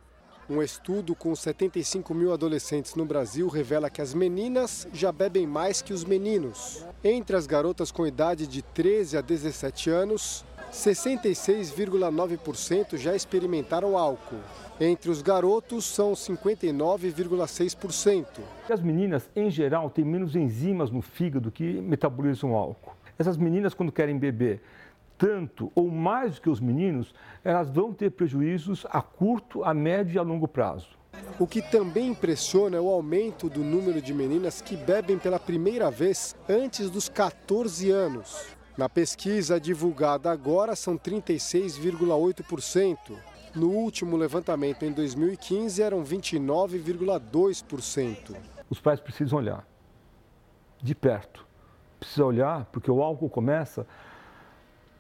Speaker 40: Um estudo com 75 mil adolescentes no Brasil revela que as meninas já bebem mais que os meninos. Entre as garotas com idade de 13 a 17 anos, 66,9% já experimentaram álcool. Entre os garotos, são 59,6%.
Speaker 36: As meninas, em geral, têm menos enzimas no fígado que metabolizam álcool. Essas meninas, quando querem beber tanto ou mais do que os meninos, elas vão ter prejuízos a curto, a médio e a longo prazo.
Speaker 40: O que também impressiona é o aumento do número de meninas que bebem pela primeira vez antes dos 14 anos. Na pesquisa divulgada agora, são 36,8%. No último levantamento, em 2015, eram 29,2%.
Speaker 36: Os pais precisam olhar de perto. Precisa olhar porque o álcool começa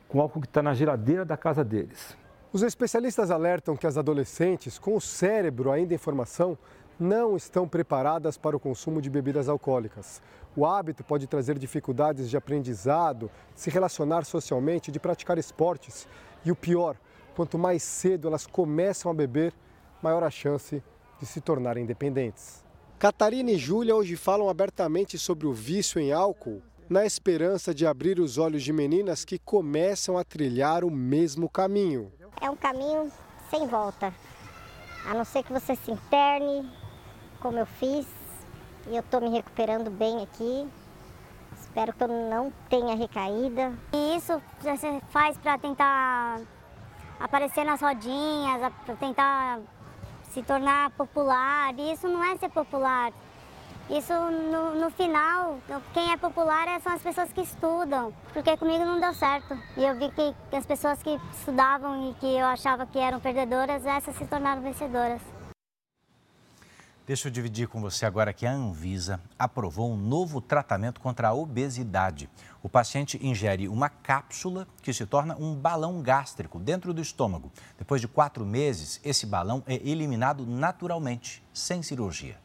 Speaker 36: com álcool que está na geladeira da casa deles.
Speaker 40: Os especialistas alertam que as adolescentes, com o cérebro ainda em formação, não estão preparadas para o consumo de bebidas alcoólicas. O hábito pode trazer dificuldades de aprendizado, de se relacionar socialmente, de praticar esportes. E o pior, quanto mais cedo elas começam a beber, maior a chance de se tornarem dependentes. Catarina e Júlia hoje falam abertamente sobre o vício em álcool, na esperança de abrir os olhos de meninas que começam a trilhar o mesmo caminho.
Speaker 45: É um caminho sem volta, a não ser que você se interne, como eu fiz, e eu estou me recuperando bem aqui. Espero que eu não tenha recaída. E isso você faz para tentar aparecer nas rodinhas, tentar se tornar popular. E isso não é ser popular. Isso no, no, final, quem é popular é, são as pessoas que estudam, porque comigo não deu certo. E eu vi que as pessoas que estudavam e que eu achava que eram perdedoras, essas se tornaram vencedoras.
Speaker 3: Deixa eu dividir com você agora que a Anvisa aprovou um novo tratamento contra a obesidade. O paciente ingere uma cápsula que se torna um balão gástrico dentro do estômago. Depois de quatro meses, esse balão é eliminado naturalmente, sem cirurgia.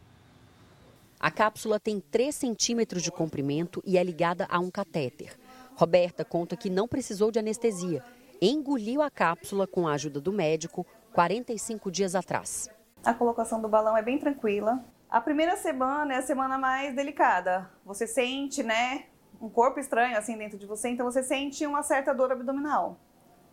Speaker 46: A cápsula tem 3 centímetros de comprimento e é ligada a um catéter. Roberta conta que não precisou de anestesia. Engoliu a cápsula com a ajuda do médico 45 dias atrás.
Speaker 47: A colocação do balão é bem tranquila. A primeira semana é a semana mais delicada. Você sente, né, um corpo estranho assim dentro de você, então você sente uma certa dor abdominal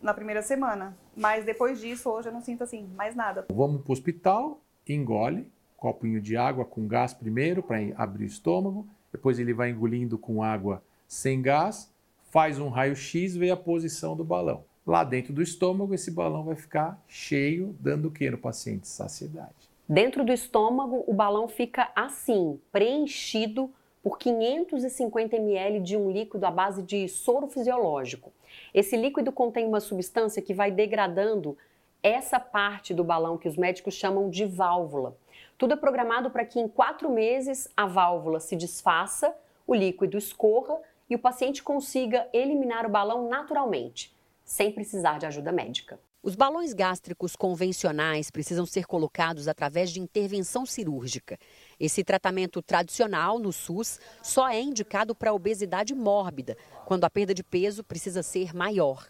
Speaker 47: na primeira semana. Mas depois disso, hoje eu não sinto assim mais nada.
Speaker 48: Vamos para o hospital, engole, copinho de água com gás primeiro para abrir o estômago, depois ele vai engolindo com água sem gás, faz um raio-x, vê a posição do balão. Lá dentro do estômago, esse balão vai ficar cheio, dando o que no paciente? Saciedade.
Speaker 46: Dentro do estômago, o balão fica assim, preenchido por 550 ml de um líquido à base de soro fisiológico. Esse líquido contém uma substância que vai degradando essa parte do balão que os médicos chamam de válvula. Tudo é programado para que em quatro meses a válvula se desfaça, o líquido escorra e o paciente consiga eliminar o balão naturalmente, sem precisar de ajuda médica. Os balões gástricos convencionais precisam ser colocados através de intervenção cirúrgica. Esse tratamento tradicional no SUS só é indicado para obesidade mórbida, quando a perda de peso precisa ser maior.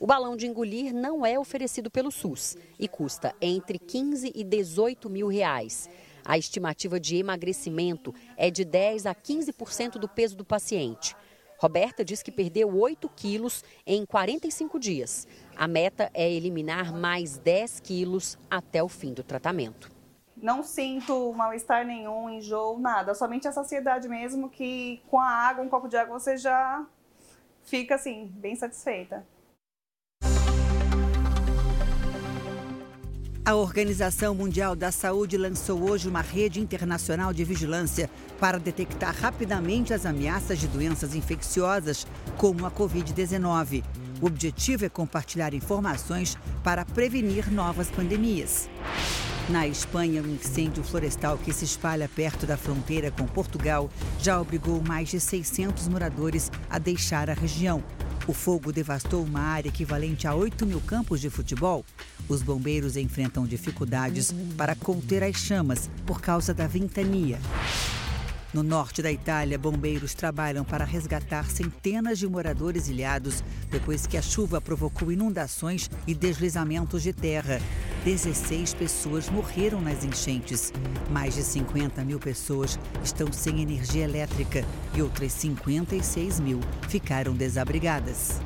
Speaker 46: O balão de engolir não é oferecido pelo SUS e custa entre 15 e 18 mil reais. A estimativa de emagrecimento é de 10 a 15% do peso do paciente. Roberta diz que perdeu 8 quilos em 45 dias. A meta é eliminar mais 10 quilos até o fim do tratamento.
Speaker 47: Não sinto mal-estar nenhum, enjoo, nada. Somente a saciedade mesmo, que com a água, um copo de água, você já fica assim, bem satisfeita.
Speaker 2: A Organização Mundial da Saúde lançou hoje uma rede internacional de vigilância para detectar rapidamente as ameaças de doenças infecciosas, como a Covid-19. O objetivo é compartilhar informações para prevenir novas pandemias. Na Espanha, um incêndio florestal que se espalha perto da fronteira com Portugal já obrigou mais de 600 moradores a deixar a região. O fogo devastou uma área equivalente a 8 mil campos de futebol. Os bombeiros enfrentam dificuldades para conter as chamas por causa da ventania. No norte da Itália, bombeiros trabalham para resgatar centenas de moradores ilhados depois que a chuva provocou inundações e deslizamentos de terra. 16 pessoas morreram nas enchentes. Mais de 50 mil pessoas estão sem energia elétrica e outras 56 mil ficaram desabrigadas.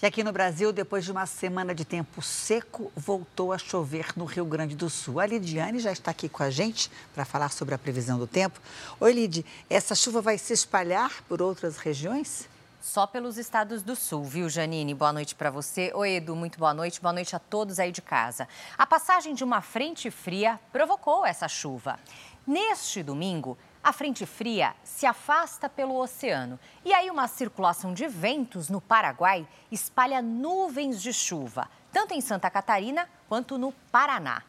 Speaker 2: E aqui no Brasil, depois de uma semana de tempo seco, voltou a chover no Rio Grande do Sul. A Lidiane já está aqui com a gente para falar sobre a previsão do tempo. Oi, Lid, essa chuva vai se espalhar por outras regiões?
Speaker 49: Só pelos estados do sul, viu, Janine? Boa noite para você. Oi, Edu, muito boa noite. Boa noite a todos aí de casa. A passagem de uma frente fria provocou essa chuva. Neste domingo, a frente fria se afasta pelo oceano e aí uma circulação de ventos no Paraguai espalha nuvens de chuva, tanto em Santa Catarina quanto no Paraná.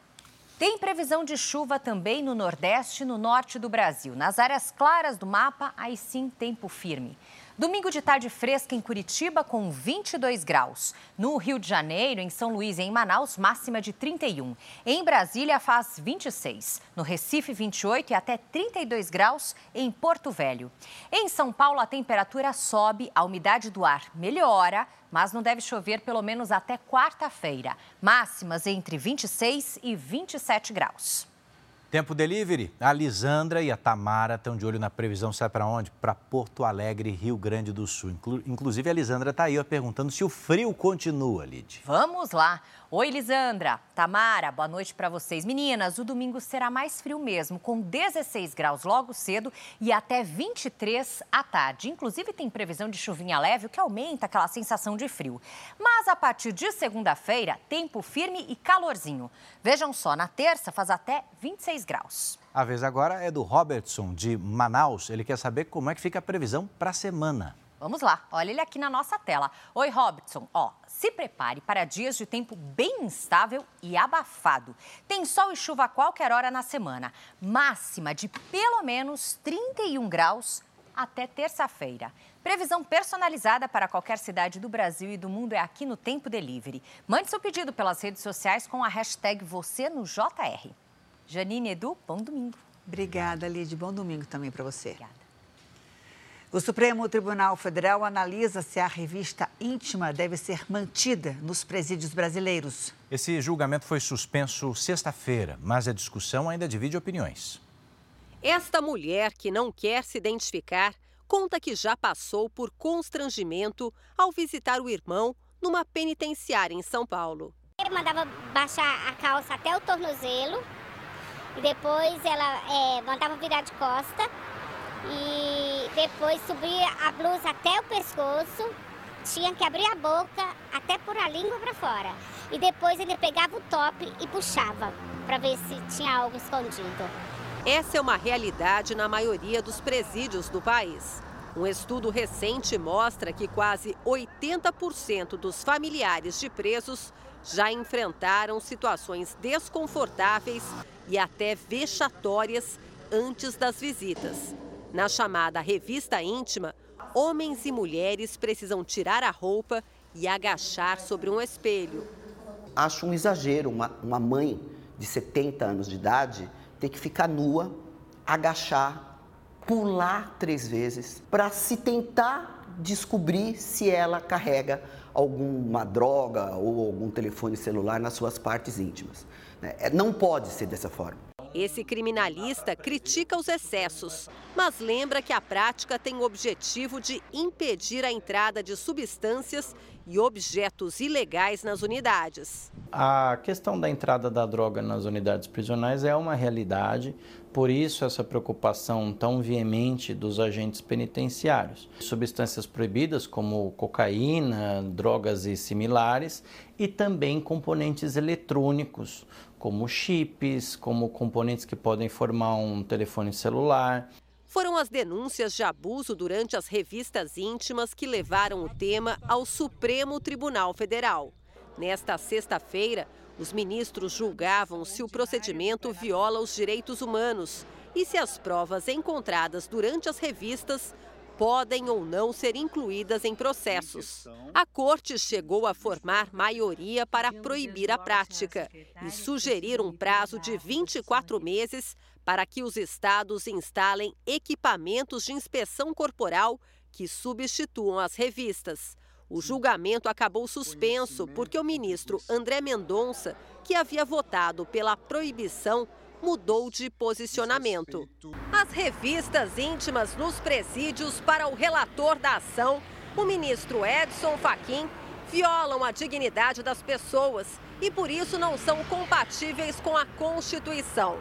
Speaker 49: Tem previsão de chuva também no Nordeste e no Norte do Brasil. Nas áreas claras do mapa, aí sim tempo firme. Domingo de tarde fresca em Curitiba com 22 graus. No Rio de Janeiro, em São Luís e em Manaus, máxima de 31. Em Brasília faz 26. No Recife, 28 e até 32 graus em Porto Velho. Em São Paulo, a temperatura sobe, a umidade do ar melhora, mas não deve chover pelo menos até quarta-feira. Máximas entre 26 e 27 graus.
Speaker 3: Tempo delivery. A Lisandra e a Tamara estão de olho na previsão. Sai para onde? Para Porto Alegre, Rio Grande do Sul. Inclusive, a Lisandra está aí ó, perguntando se o frio continua, Lid.
Speaker 49: Vamos lá. Oi, Lisandra. Tamara, boa noite para vocês. Meninas, o domingo será mais frio mesmo, com 16 graus logo cedo e até 23 à tarde. Inclusive, tem previsão de chuvinha leve, o que aumenta aquela sensação de frio. Mas a partir de segunda-feira, tempo firme e calorzinho. Vejam só, na terça faz até 26 graus.
Speaker 3: A vez agora é do Robertson, de Manaus. Ele quer saber como é que fica a previsão para a semana.
Speaker 49: Vamos lá, olha ele aqui na nossa tela. Oi, Robertson. Ó, se prepare para dias de tempo bem instável e abafado. Tem sol e chuva a qualquer hora na semana. Máxima de pelo menos 31 graus até terça-feira. Previsão personalizada para qualquer cidade do Brasil e do mundo é aqui no Tempo Delivery. Mande seu pedido pelas redes sociais com a hashtag você no JR. Janine Edu, bom domingo.
Speaker 2: Obrigada, Lid. Bom domingo também para você. Obrigada. O Supremo Tribunal Federal analisa se a revista íntima deve ser mantida nos presídios brasileiros.
Speaker 3: Esse julgamento foi suspenso sexta-feira, mas a discussão ainda divide opiniões.
Speaker 33: Esta mulher, que não quer se identificar, conta que já passou por constrangimento ao visitar o irmão numa penitenciária em São Paulo.
Speaker 45: Ele mandava baixar a calça até o tornozelo e depois ela é, mandava virar de costa e depois subia a blusa até o pescoço, tinha que abrir a boca até por a língua para fora. E depois ele pegava o top e puxava. para ver se tinha algo escondido.
Speaker 33: Essa é uma realidade na maioria dos presídios do país. Um estudo recente mostra que quase 80% dos familiares de presos já enfrentaram situações desconfortáveis e até vexatórias antes das visitas. Na chamada revista íntima, homens e mulheres precisam tirar a roupa e agachar sobre um espelho.
Speaker 42: Acho um exagero uma, uma mãe de 70 anos de idade ter que ficar nua, agachar, pular três vezes para se tentar descobrir se ela carrega alguma droga ou algum telefone celular nas suas partes íntimas. Né? É, não pode ser dessa forma.
Speaker 33: Esse criminalista critica os excessos, mas lembra que a prática tem o objetivo de impedir a entrada de substâncias e objetos ilegais nas unidades.
Speaker 50: A questão da entrada da droga nas unidades prisionais é uma realidade, por isso essa preocupação tão veemente dos agentes penitenciários. Substâncias proibidas como cocaína, drogas e similares e também componentes eletrônicos, como chips, como componentes que podem formar um telefone celular.
Speaker 33: Foram as denúncias de abuso durante as revistas íntimas que levaram o tema ao Supremo Tribunal Federal. Nesta sexta-feira, os ministros julgavam se o procedimento viola os direitos humanos e se as provas encontradas durante as revistas podem ou não ser incluídas em processos. A corte chegou a formar maioria para proibir a prática e sugerir um prazo de 24 meses para que os estados instalem equipamentos de inspeção corporal que substituam as revistas. O julgamento acabou suspenso porque o ministro André Mendonça, que havia votado pela proibição, mudou de posicionamento. As revistas íntimas nos presídios para o relator da ação, o ministro Edson Fachin, violam a dignidade das pessoas e por isso não são compatíveis com a Constituição.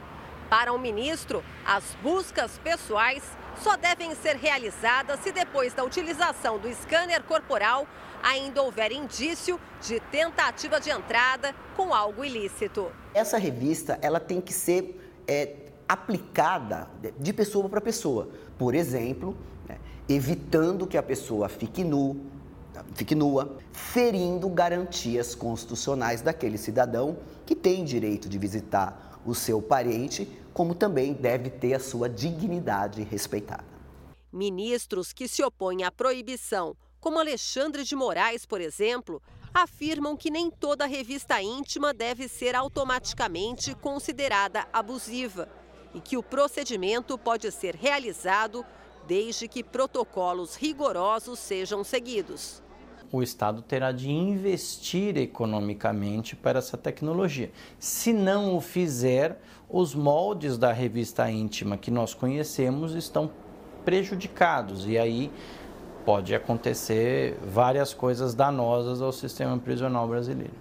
Speaker 33: Para o ministro, as buscas pessoais só devem ser realizadas se depois da utilização do scanner corporal ainda houver indício de tentativa de entrada com algo ilícito.
Speaker 42: Essa revista ela tem que ser é, aplicada de pessoa para pessoa. Por exemplo, né, evitando que a pessoa fique nu, fique nua, ferindo garantias constitucionais daquele cidadão que tem direito de visitar o seu parente, como também deve ter a sua dignidade respeitada.
Speaker 33: Ministros que se opõem à proibição como Alexandre de Moraes, por exemplo, afirmam que nem toda revista íntima deve ser automaticamente considerada abusiva e que o procedimento pode ser realizado desde que protocolos rigorosos sejam seguidos.
Speaker 50: O Estado terá de investir economicamente para essa tecnologia. Se não o fizer, os moldes da revista íntima que nós conhecemos estão prejudicados e aí pode acontecer várias coisas danosas ao sistema prisional brasileiro.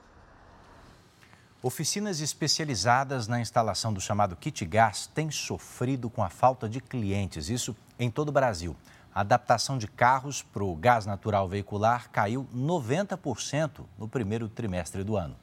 Speaker 3: Oficinas especializadas na instalação do chamado kit gás têm sofrido com a falta de clientes, isso em todo o Brasil. A adaptação de carros para o gás natural veicular caiu 90% no primeiro trimestre do ano.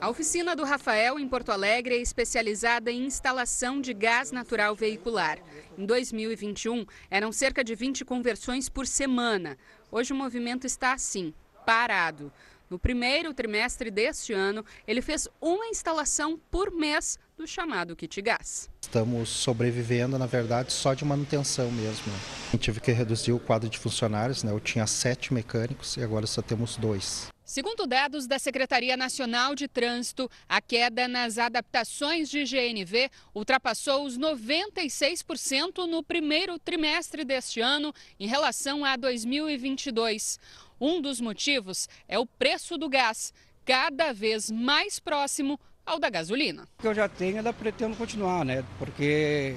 Speaker 51: A oficina do Rafael, em Porto Alegre, é especializada em instalação de gás natural veicular. Em 2021, eram cerca de 20 conversões por semana. Hoje o movimento está assim, parado. No primeiro trimestre deste ano, ele fez uma instalação por mês do chamado kit gás.
Speaker 52: Estamos sobrevivendo, na verdade, só de manutenção mesmo. Tive que reduzir o quadro de funcionários, né? Eu tinha sete mecânicos e agora só temos dois.
Speaker 51: Segundo dados da Secretaria Nacional de Trânsito, a queda nas adaptações de GNV ultrapassou os 96% no primeiro trimestre deste ano em relação a 2022. Um dos motivos é o preço do gás, cada vez mais próximo ao da gasolina.
Speaker 53: O que eu já tenho, ainda pretendo continuar, né? Porque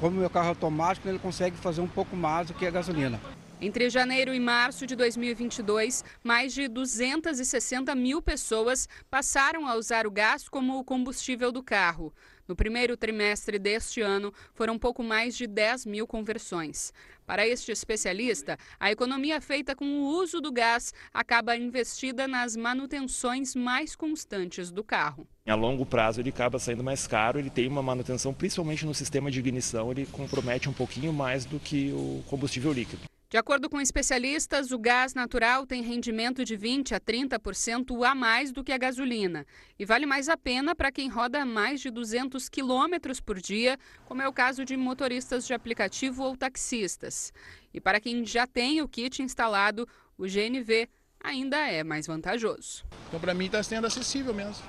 Speaker 53: como meu carro é automático, ele consegue fazer um pouco mais do que a gasolina.
Speaker 51: Entre janeiro e março de 2022, mais de 260 mil pessoas passaram a usar o gás como o combustível do carro. No primeiro trimestre deste ano, foram pouco mais de 10 mil conversões. Para este especialista, a economia feita com o uso do gás acaba investida nas manutenções mais constantes do carro.
Speaker 30: A longo prazo ele acaba saindo mais caro, ele tem uma manutenção, principalmente no sistema de ignição, ele compromete um pouquinho mais do que o combustível líquido.
Speaker 51: De acordo com especialistas, o gás natural tem rendimento de 20 a 30% a mais do que a gasolina e vale mais a pena para quem roda mais de 200 quilômetros por dia, como é o caso de motoristas de aplicativo ou taxistas. E para quem já tem o kit instalado, o GNV ainda é mais vantajoso.
Speaker 54: Então, para mim, está sendo acessível mesmo.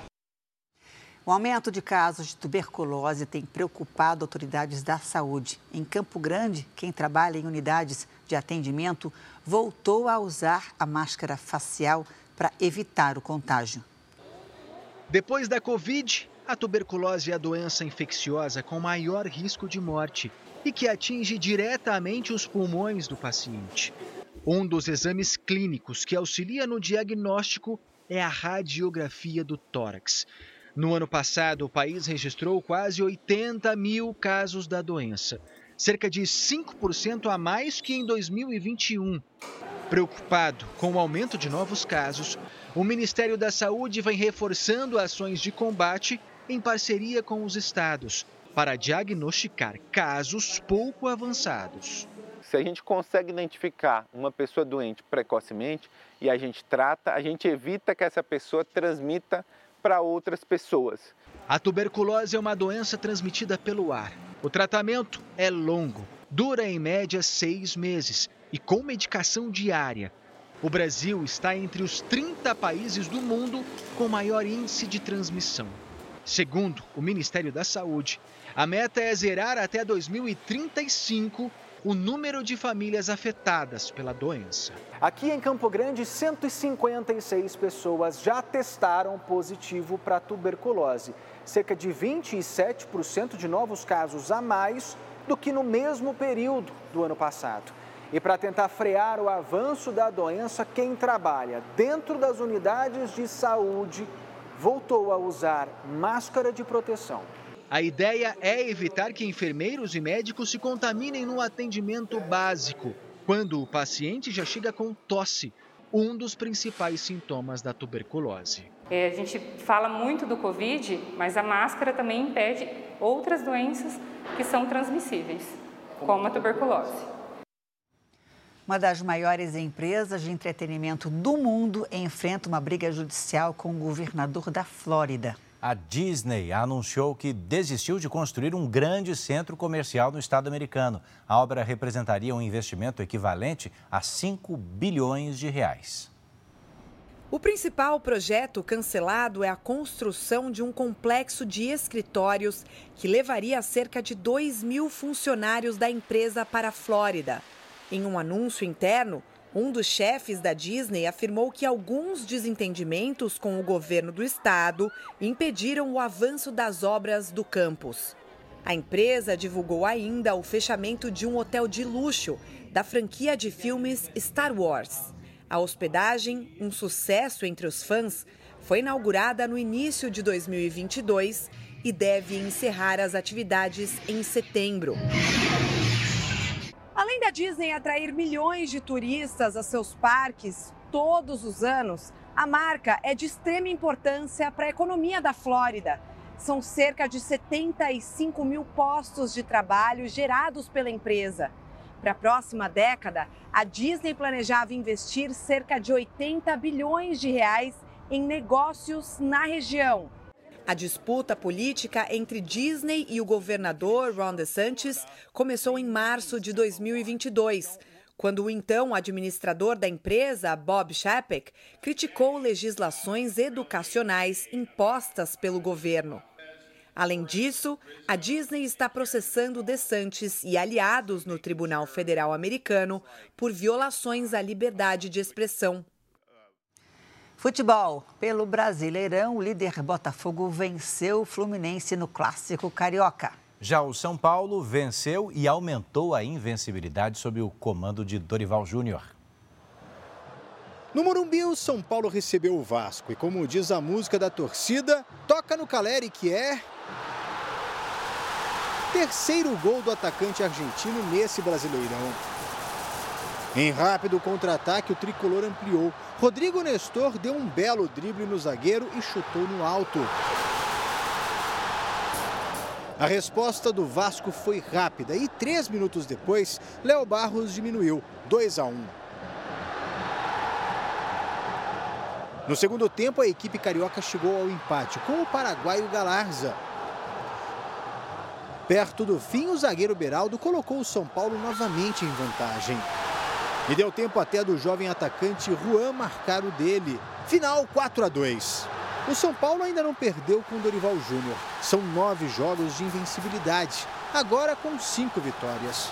Speaker 2: O aumento de casos de tuberculose tem preocupado autoridades da saúde. Em Campo Grande, quem trabalha em unidades de atendimento voltou a usar a máscara facial para evitar o contágio.
Speaker 37: Depois da Covid, a tuberculose é a doença infecciosa com maior risco de morte e que atinge diretamente os pulmões do paciente. Um dos exames clínicos que auxilia no diagnóstico é a radiografia do tórax. No ano passado, o país registrou quase 80 mil casos da doença, cerca de 5% a mais que em 2021. Preocupado com o aumento de novos casos, o Ministério da Saúde vem reforçando ações de combate em parceria com os estados para diagnosticar casos pouco avançados.
Speaker 55: Se a gente consegue identificar uma pessoa doente precocemente e a gente trata, a gente evita que essa pessoa transmita para outras pessoas.
Speaker 37: A tuberculose é uma doença transmitida pelo ar. O tratamento é longo, dura em média seis meses e com medicação diária. O Brasil está entre os 30 países do mundo com maior índice de transmissão. Segundo o Ministério da Saúde, a meta é zerar até 2035 o número de famílias afetadas pela doença.
Speaker 56: Aqui em Campo Grande, 156 pessoas já testaram positivo para tuberculose, cerca de 27% de novos casos a mais do que no mesmo período do ano passado. E para tentar frear o avanço da doença, quem trabalha dentro das unidades de saúde voltou a usar máscara de proteção.
Speaker 37: A ideia é evitar que enfermeiros e médicos se contaminem no atendimento básico, quando o paciente já chega com tosse, um dos principais sintomas da tuberculose.
Speaker 42: É, a gente fala muito do Covid, mas a máscara também impede outras doenças que são transmissíveis, como a tuberculose.
Speaker 2: Uma das maiores empresas de entretenimento do mundo enfrenta uma briga judicial com o governador da Flórida
Speaker 3: a Disney anunciou que desistiu de construir um grande centro comercial no estado americano. A obra representaria um investimento equivalente a 5 bilhões de reais.
Speaker 57: O principal projeto cancelado é a construção de um complexo de escritórios que levaria cerca de 2 mil funcionários da empresa para a Flórida. Em um anúncio interno, um dos chefes da Disney afirmou que alguns desentendimentos com o governo do estado impediram o avanço das obras do campus. A empresa divulgou ainda o fechamento de um hotel de luxo da franquia de filmes Star Wars. A hospedagem, um sucesso entre os fãs, foi inaugurada no início de 2022 e deve encerrar as atividades em setembro. Além da Disney atrair milhões de turistas a seus parques todos os anos, a marca é de extrema importância para a economia da Flórida. São cerca de 75 mil postos de trabalho gerados pela empresa. Para a próxima década, a Disney planejava investir cerca de 80 bilhões de reais em negócios na região. A disputa política entre Disney e o governador Ron DeSantis começou em março de 2022, quando o então administrador da empresa, Bob Chapek, criticou legislações educacionais impostas pelo governo. Além disso, a Disney está processando DeSantis e aliados no Tribunal Federal Americano por violações à liberdade de expressão.
Speaker 2: Futebol. Pelo Brasileirão, o líder Botafogo venceu o Fluminense no Clássico Carioca.
Speaker 3: Já o São Paulo venceu e aumentou a invencibilidade sob o comando de Dorival Júnior.
Speaker 37: No Morumbi, o São Paulo recebeu o Vasco e, como diz a música da torcida, toca no Caleri que é terceiro gol do atacante argentino nesse Brasileirão. Em rápido contra-ataque, o tricolor ampliou. Rodrigo Nestor deu um belo drible no zagueiro e chutou no alto. A resposta do Vasco foi rápida e três minutos depois, Léo Barros diminuiu 2 a 1. No segundo tempo, a equipe carioca chegou ao empate com o paraguaio Galarza. Perto do fim, o zagueiro Beraldo colocou o São Paulo novamente em vantagem. E deu tempo até do jovem atacante Juan marcar o dele. Final 4 a 2. O São Paulo ainda não perdeu com Dorival Júnior. São nove jogos de invencibilidade, agora com cinco vitórias.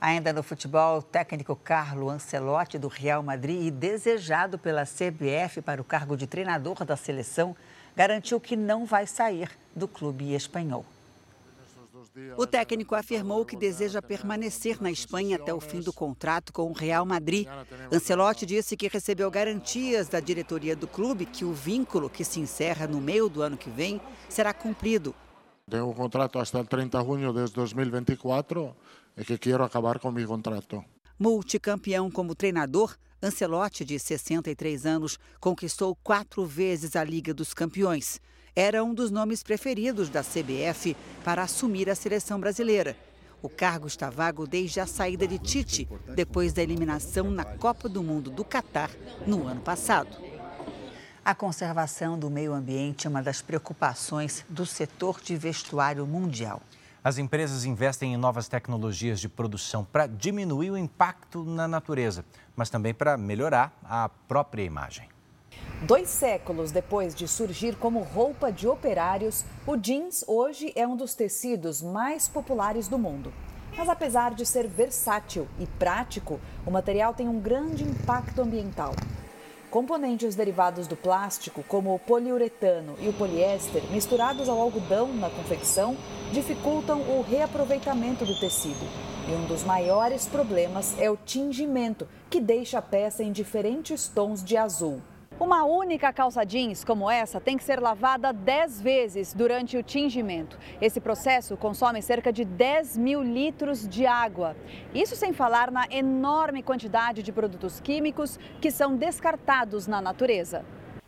Speaker 2: Ainda no futebol, o técnico Carlo Ancelotti, do Real Madrid e desejado pela CBF para o cargo de treinador da seleção, garantiu que não vai sair do clube espanhol. O técnico afirmou que deseja permanecer na Espanha até o fim do contrato com o Real Madrid. Ancelotti disse que recebeu garantias da diretoria do clube que o vínculo, que se encerra no meio do ano que vem, será cumprido.
Speaker 58: Tenho um contrato até 30 de junho de 2024 e que quero acabar com meu contrato.
Speaker 2: Multicampeão como treinador, Ancelotti, de 63 anos, conquistou quatro vezes a Liga dos Campeões era um dos nomes preferidos da CBF para assumir a seleção brasileira. O cargo está vago desde a saída de Tite, depois da eliminação na Copa do Mundo do Catar no ano passado. A conservação do meio ambiente é uma das preocupações do setor de vestuário mundial.
Speaker 3: As empresas investem em novas tecnologias de produção para diminuir o impacto na natureza, mas também para melhorar a própria imagem.
Speaker 57: Dois séculos depois de surgir como roupa de operários, o jeans hoje é um dos tecidos mais populares do mundo. Mas apesar de ser versátil e prático, o material tem um grande impacto ambiental. Componentes derivados do plástico, como o poliuretano e o poliéster, misturados ao algodão na confecção, dificultam o reaproveitamento do tecido. E um dos maiores problemas é o tingimento, que deixa a peça em diferentes tons de azul. Uma única calça jeans como essa tem que ser lavada 10 vezes durante o tingimento. Esse processo consome cerca de 10 mil litros de água. Isso sem falar na enorme quantidade de produtos químicos que são descartados na natureza.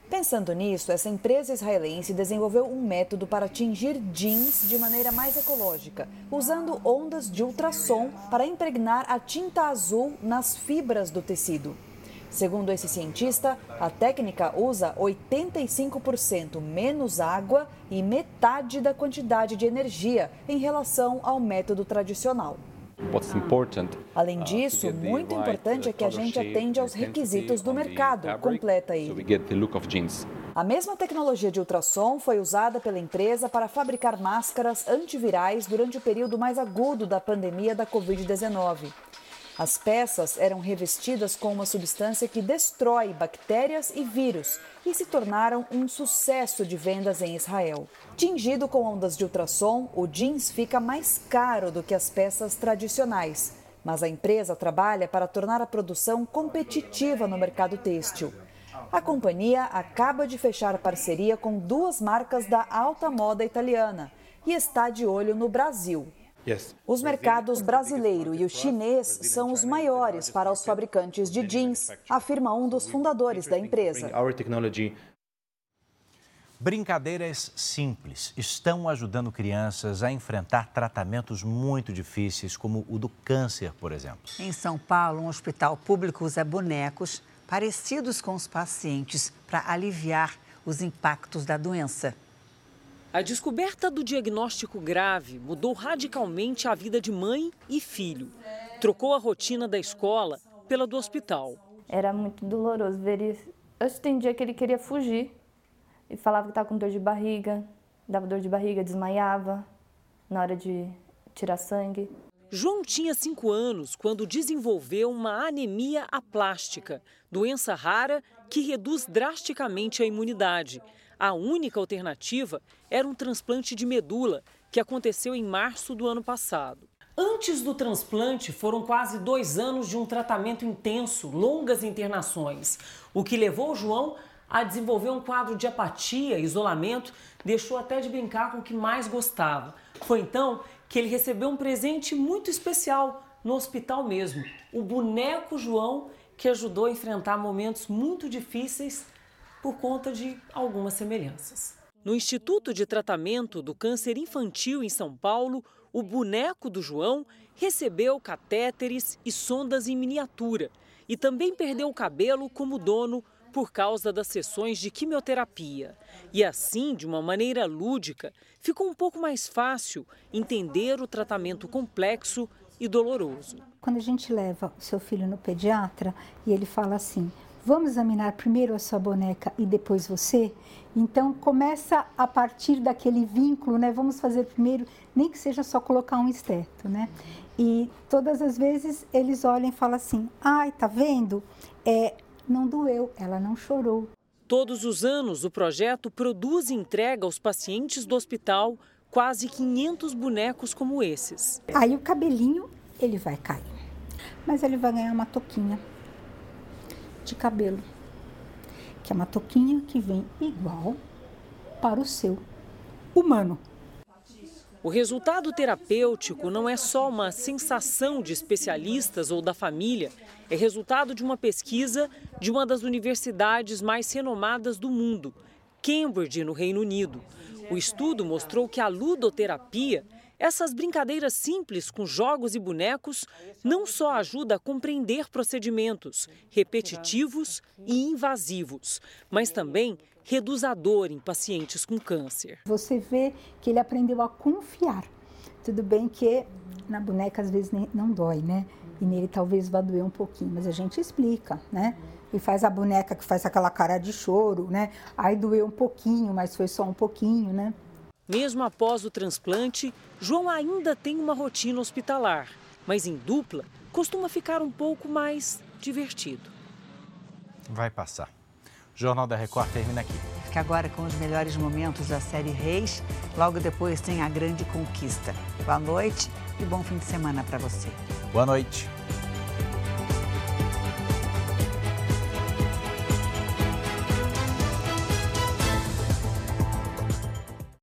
Speaker 57: Pensando nisso, essa empresa israelense desenvolveu um método para tingir jeans de maneira mais ecológica, usando ondas de ultrassom para impregnar a tinta azul nas fibras do tecido. Segundo esse cientista, a técnica usa 85% menos água e metade da quantidade de energia em relação ao método tradicional. Além uh, disso, muito importante é que a gente atende aos requisitos do mercado, completa ele. A mesma tecnologia de ultrassom foi usada pela empresa para fabricar máscaras antivirais durante o período mais agudo da pandemia da Covid-19. As peças eram revestidas com uma substância que destrói bactérias e vírus e se tornaram um sucesso de vendas em Israel. Tingido com ondas de ultrassom, o jeans fica mais caro do que as peças tradicionais, mas a empresa trabalha para tornar a produção competitiva no mercado têxtil. A companhia acaba de fechar parceria com duas marcas da alta moda italiana e está de olho no Brasil. Os mercados brasileiro e o chinês são os maiores para os fabricantes de jeans, afirma um dos fundadores da empresa.
Speaker 3: Brincadeiras simples estão ajudando crianças a enfrentar tratamentos muito difíceis, como o do câncer, por exemplo.
Speaker 2: Em São Paulo, um hospital público usa bonecos parecidos com os pacientes para aliviar os impactos da doença.
Speaker 59: A descoberta do diagnóstico grave mudou radicalmente a vida de mãe e filho. Trocou a rotina da escola pela do hospital.
Speaker 51: Era muito doloroso ver isso. Eu tem dia que ele queria fugir e falava que estava com dor de barriga, dava dor de barriga, desmaiava na hora de tirar sangue.
Speaker 59: João tinha 5 anos quando desenvolveu uma anemia aplástica, doença rara que reduz drasticamente a imunidade. A única alternativa era um transplante de medula, que aconteceu em março do ano passado. Antes do transplante, foram quase dois anos de um tratamento intenso, longas internações, o que levou o João a desenvolver um quadro de apatia, isolamento, deixou até de brincar com o que mais gostava. Foi então que ele recebeu um presente muito especial no hospital mesmo, o boneco João, que ajudou a enfrentar momentos muito difíceis por conta de algumas semelhanças. No Instituto de Tratamento do Câncer Infantil em São Paulo, o boneco do João recebeu catéteres e sondas em miniatura e também perdeu o cabelo como dono por causa das sessões de quimioterapia. E assim, de uma maneira lúdica, ficou um pouco mais fácil entender o tratamento complexo e doloroso.
Speaker 60: Quando a gente leva o seu filho no pediatra e ele fala assim: vamos examinar primeiro a sua boneca e depois você? Então começa a partir daquele vínculo, né? Vamos fazer primeiro, nem que seja só colocar um esteto, né? E todas as vezes eles olham e falam assim: ai, tá vendo? É, não doeu, ela não chorou.
Speaker 59: Todos os anos, o projeto produz e entrega aos pacientes do hospital quase 500 bonecos como esses.
Speaker 60: Aí o cabelinho, ele vai cair, mas ele vai ganhar uma toquinha de cabelo, que é uma toquinha que vem igual para o seu humano.
Speaker 59: O resultado terapêutico não é só uma sensação de especialistas ou da família, é resultado de uma pesquisa de uma das universidades mais renomadas do mundo, Cambridge, no Reino Unido. O estudo mostrou que a ludoterapia, essas brincadeiras simples com jogos e bonecos, não só ajuda a compreender procedimentos repetitivos e invasivos, mas também reduz a dor em pacientes com câncer.
Speaker 60: Você vê que ele aprendeu a confiar. Tudo bem que na boneca às vezes não dói, né? E nele talvez vá doer um pouquinho, mas a gente explica, né? E faz a boneca que faz aquela cara de choro, né? Aí doeu um pouquinho, mas foi só um pouquinho, né?
Speaker 59: Mesmo após o transplante, João ainda tem uma rotina hospitalar, mas em dupla costuma ficar um pouco mais divertido.
Speaker 3: Vai passar. O Jornal da Record termina aqui.
Speaker 2: Fique agora com os melhores momentos da série Reis. Logo depois tem a grande conquista. Boa noite e bom fim de semana para você.
Speaker 3: Boa noite.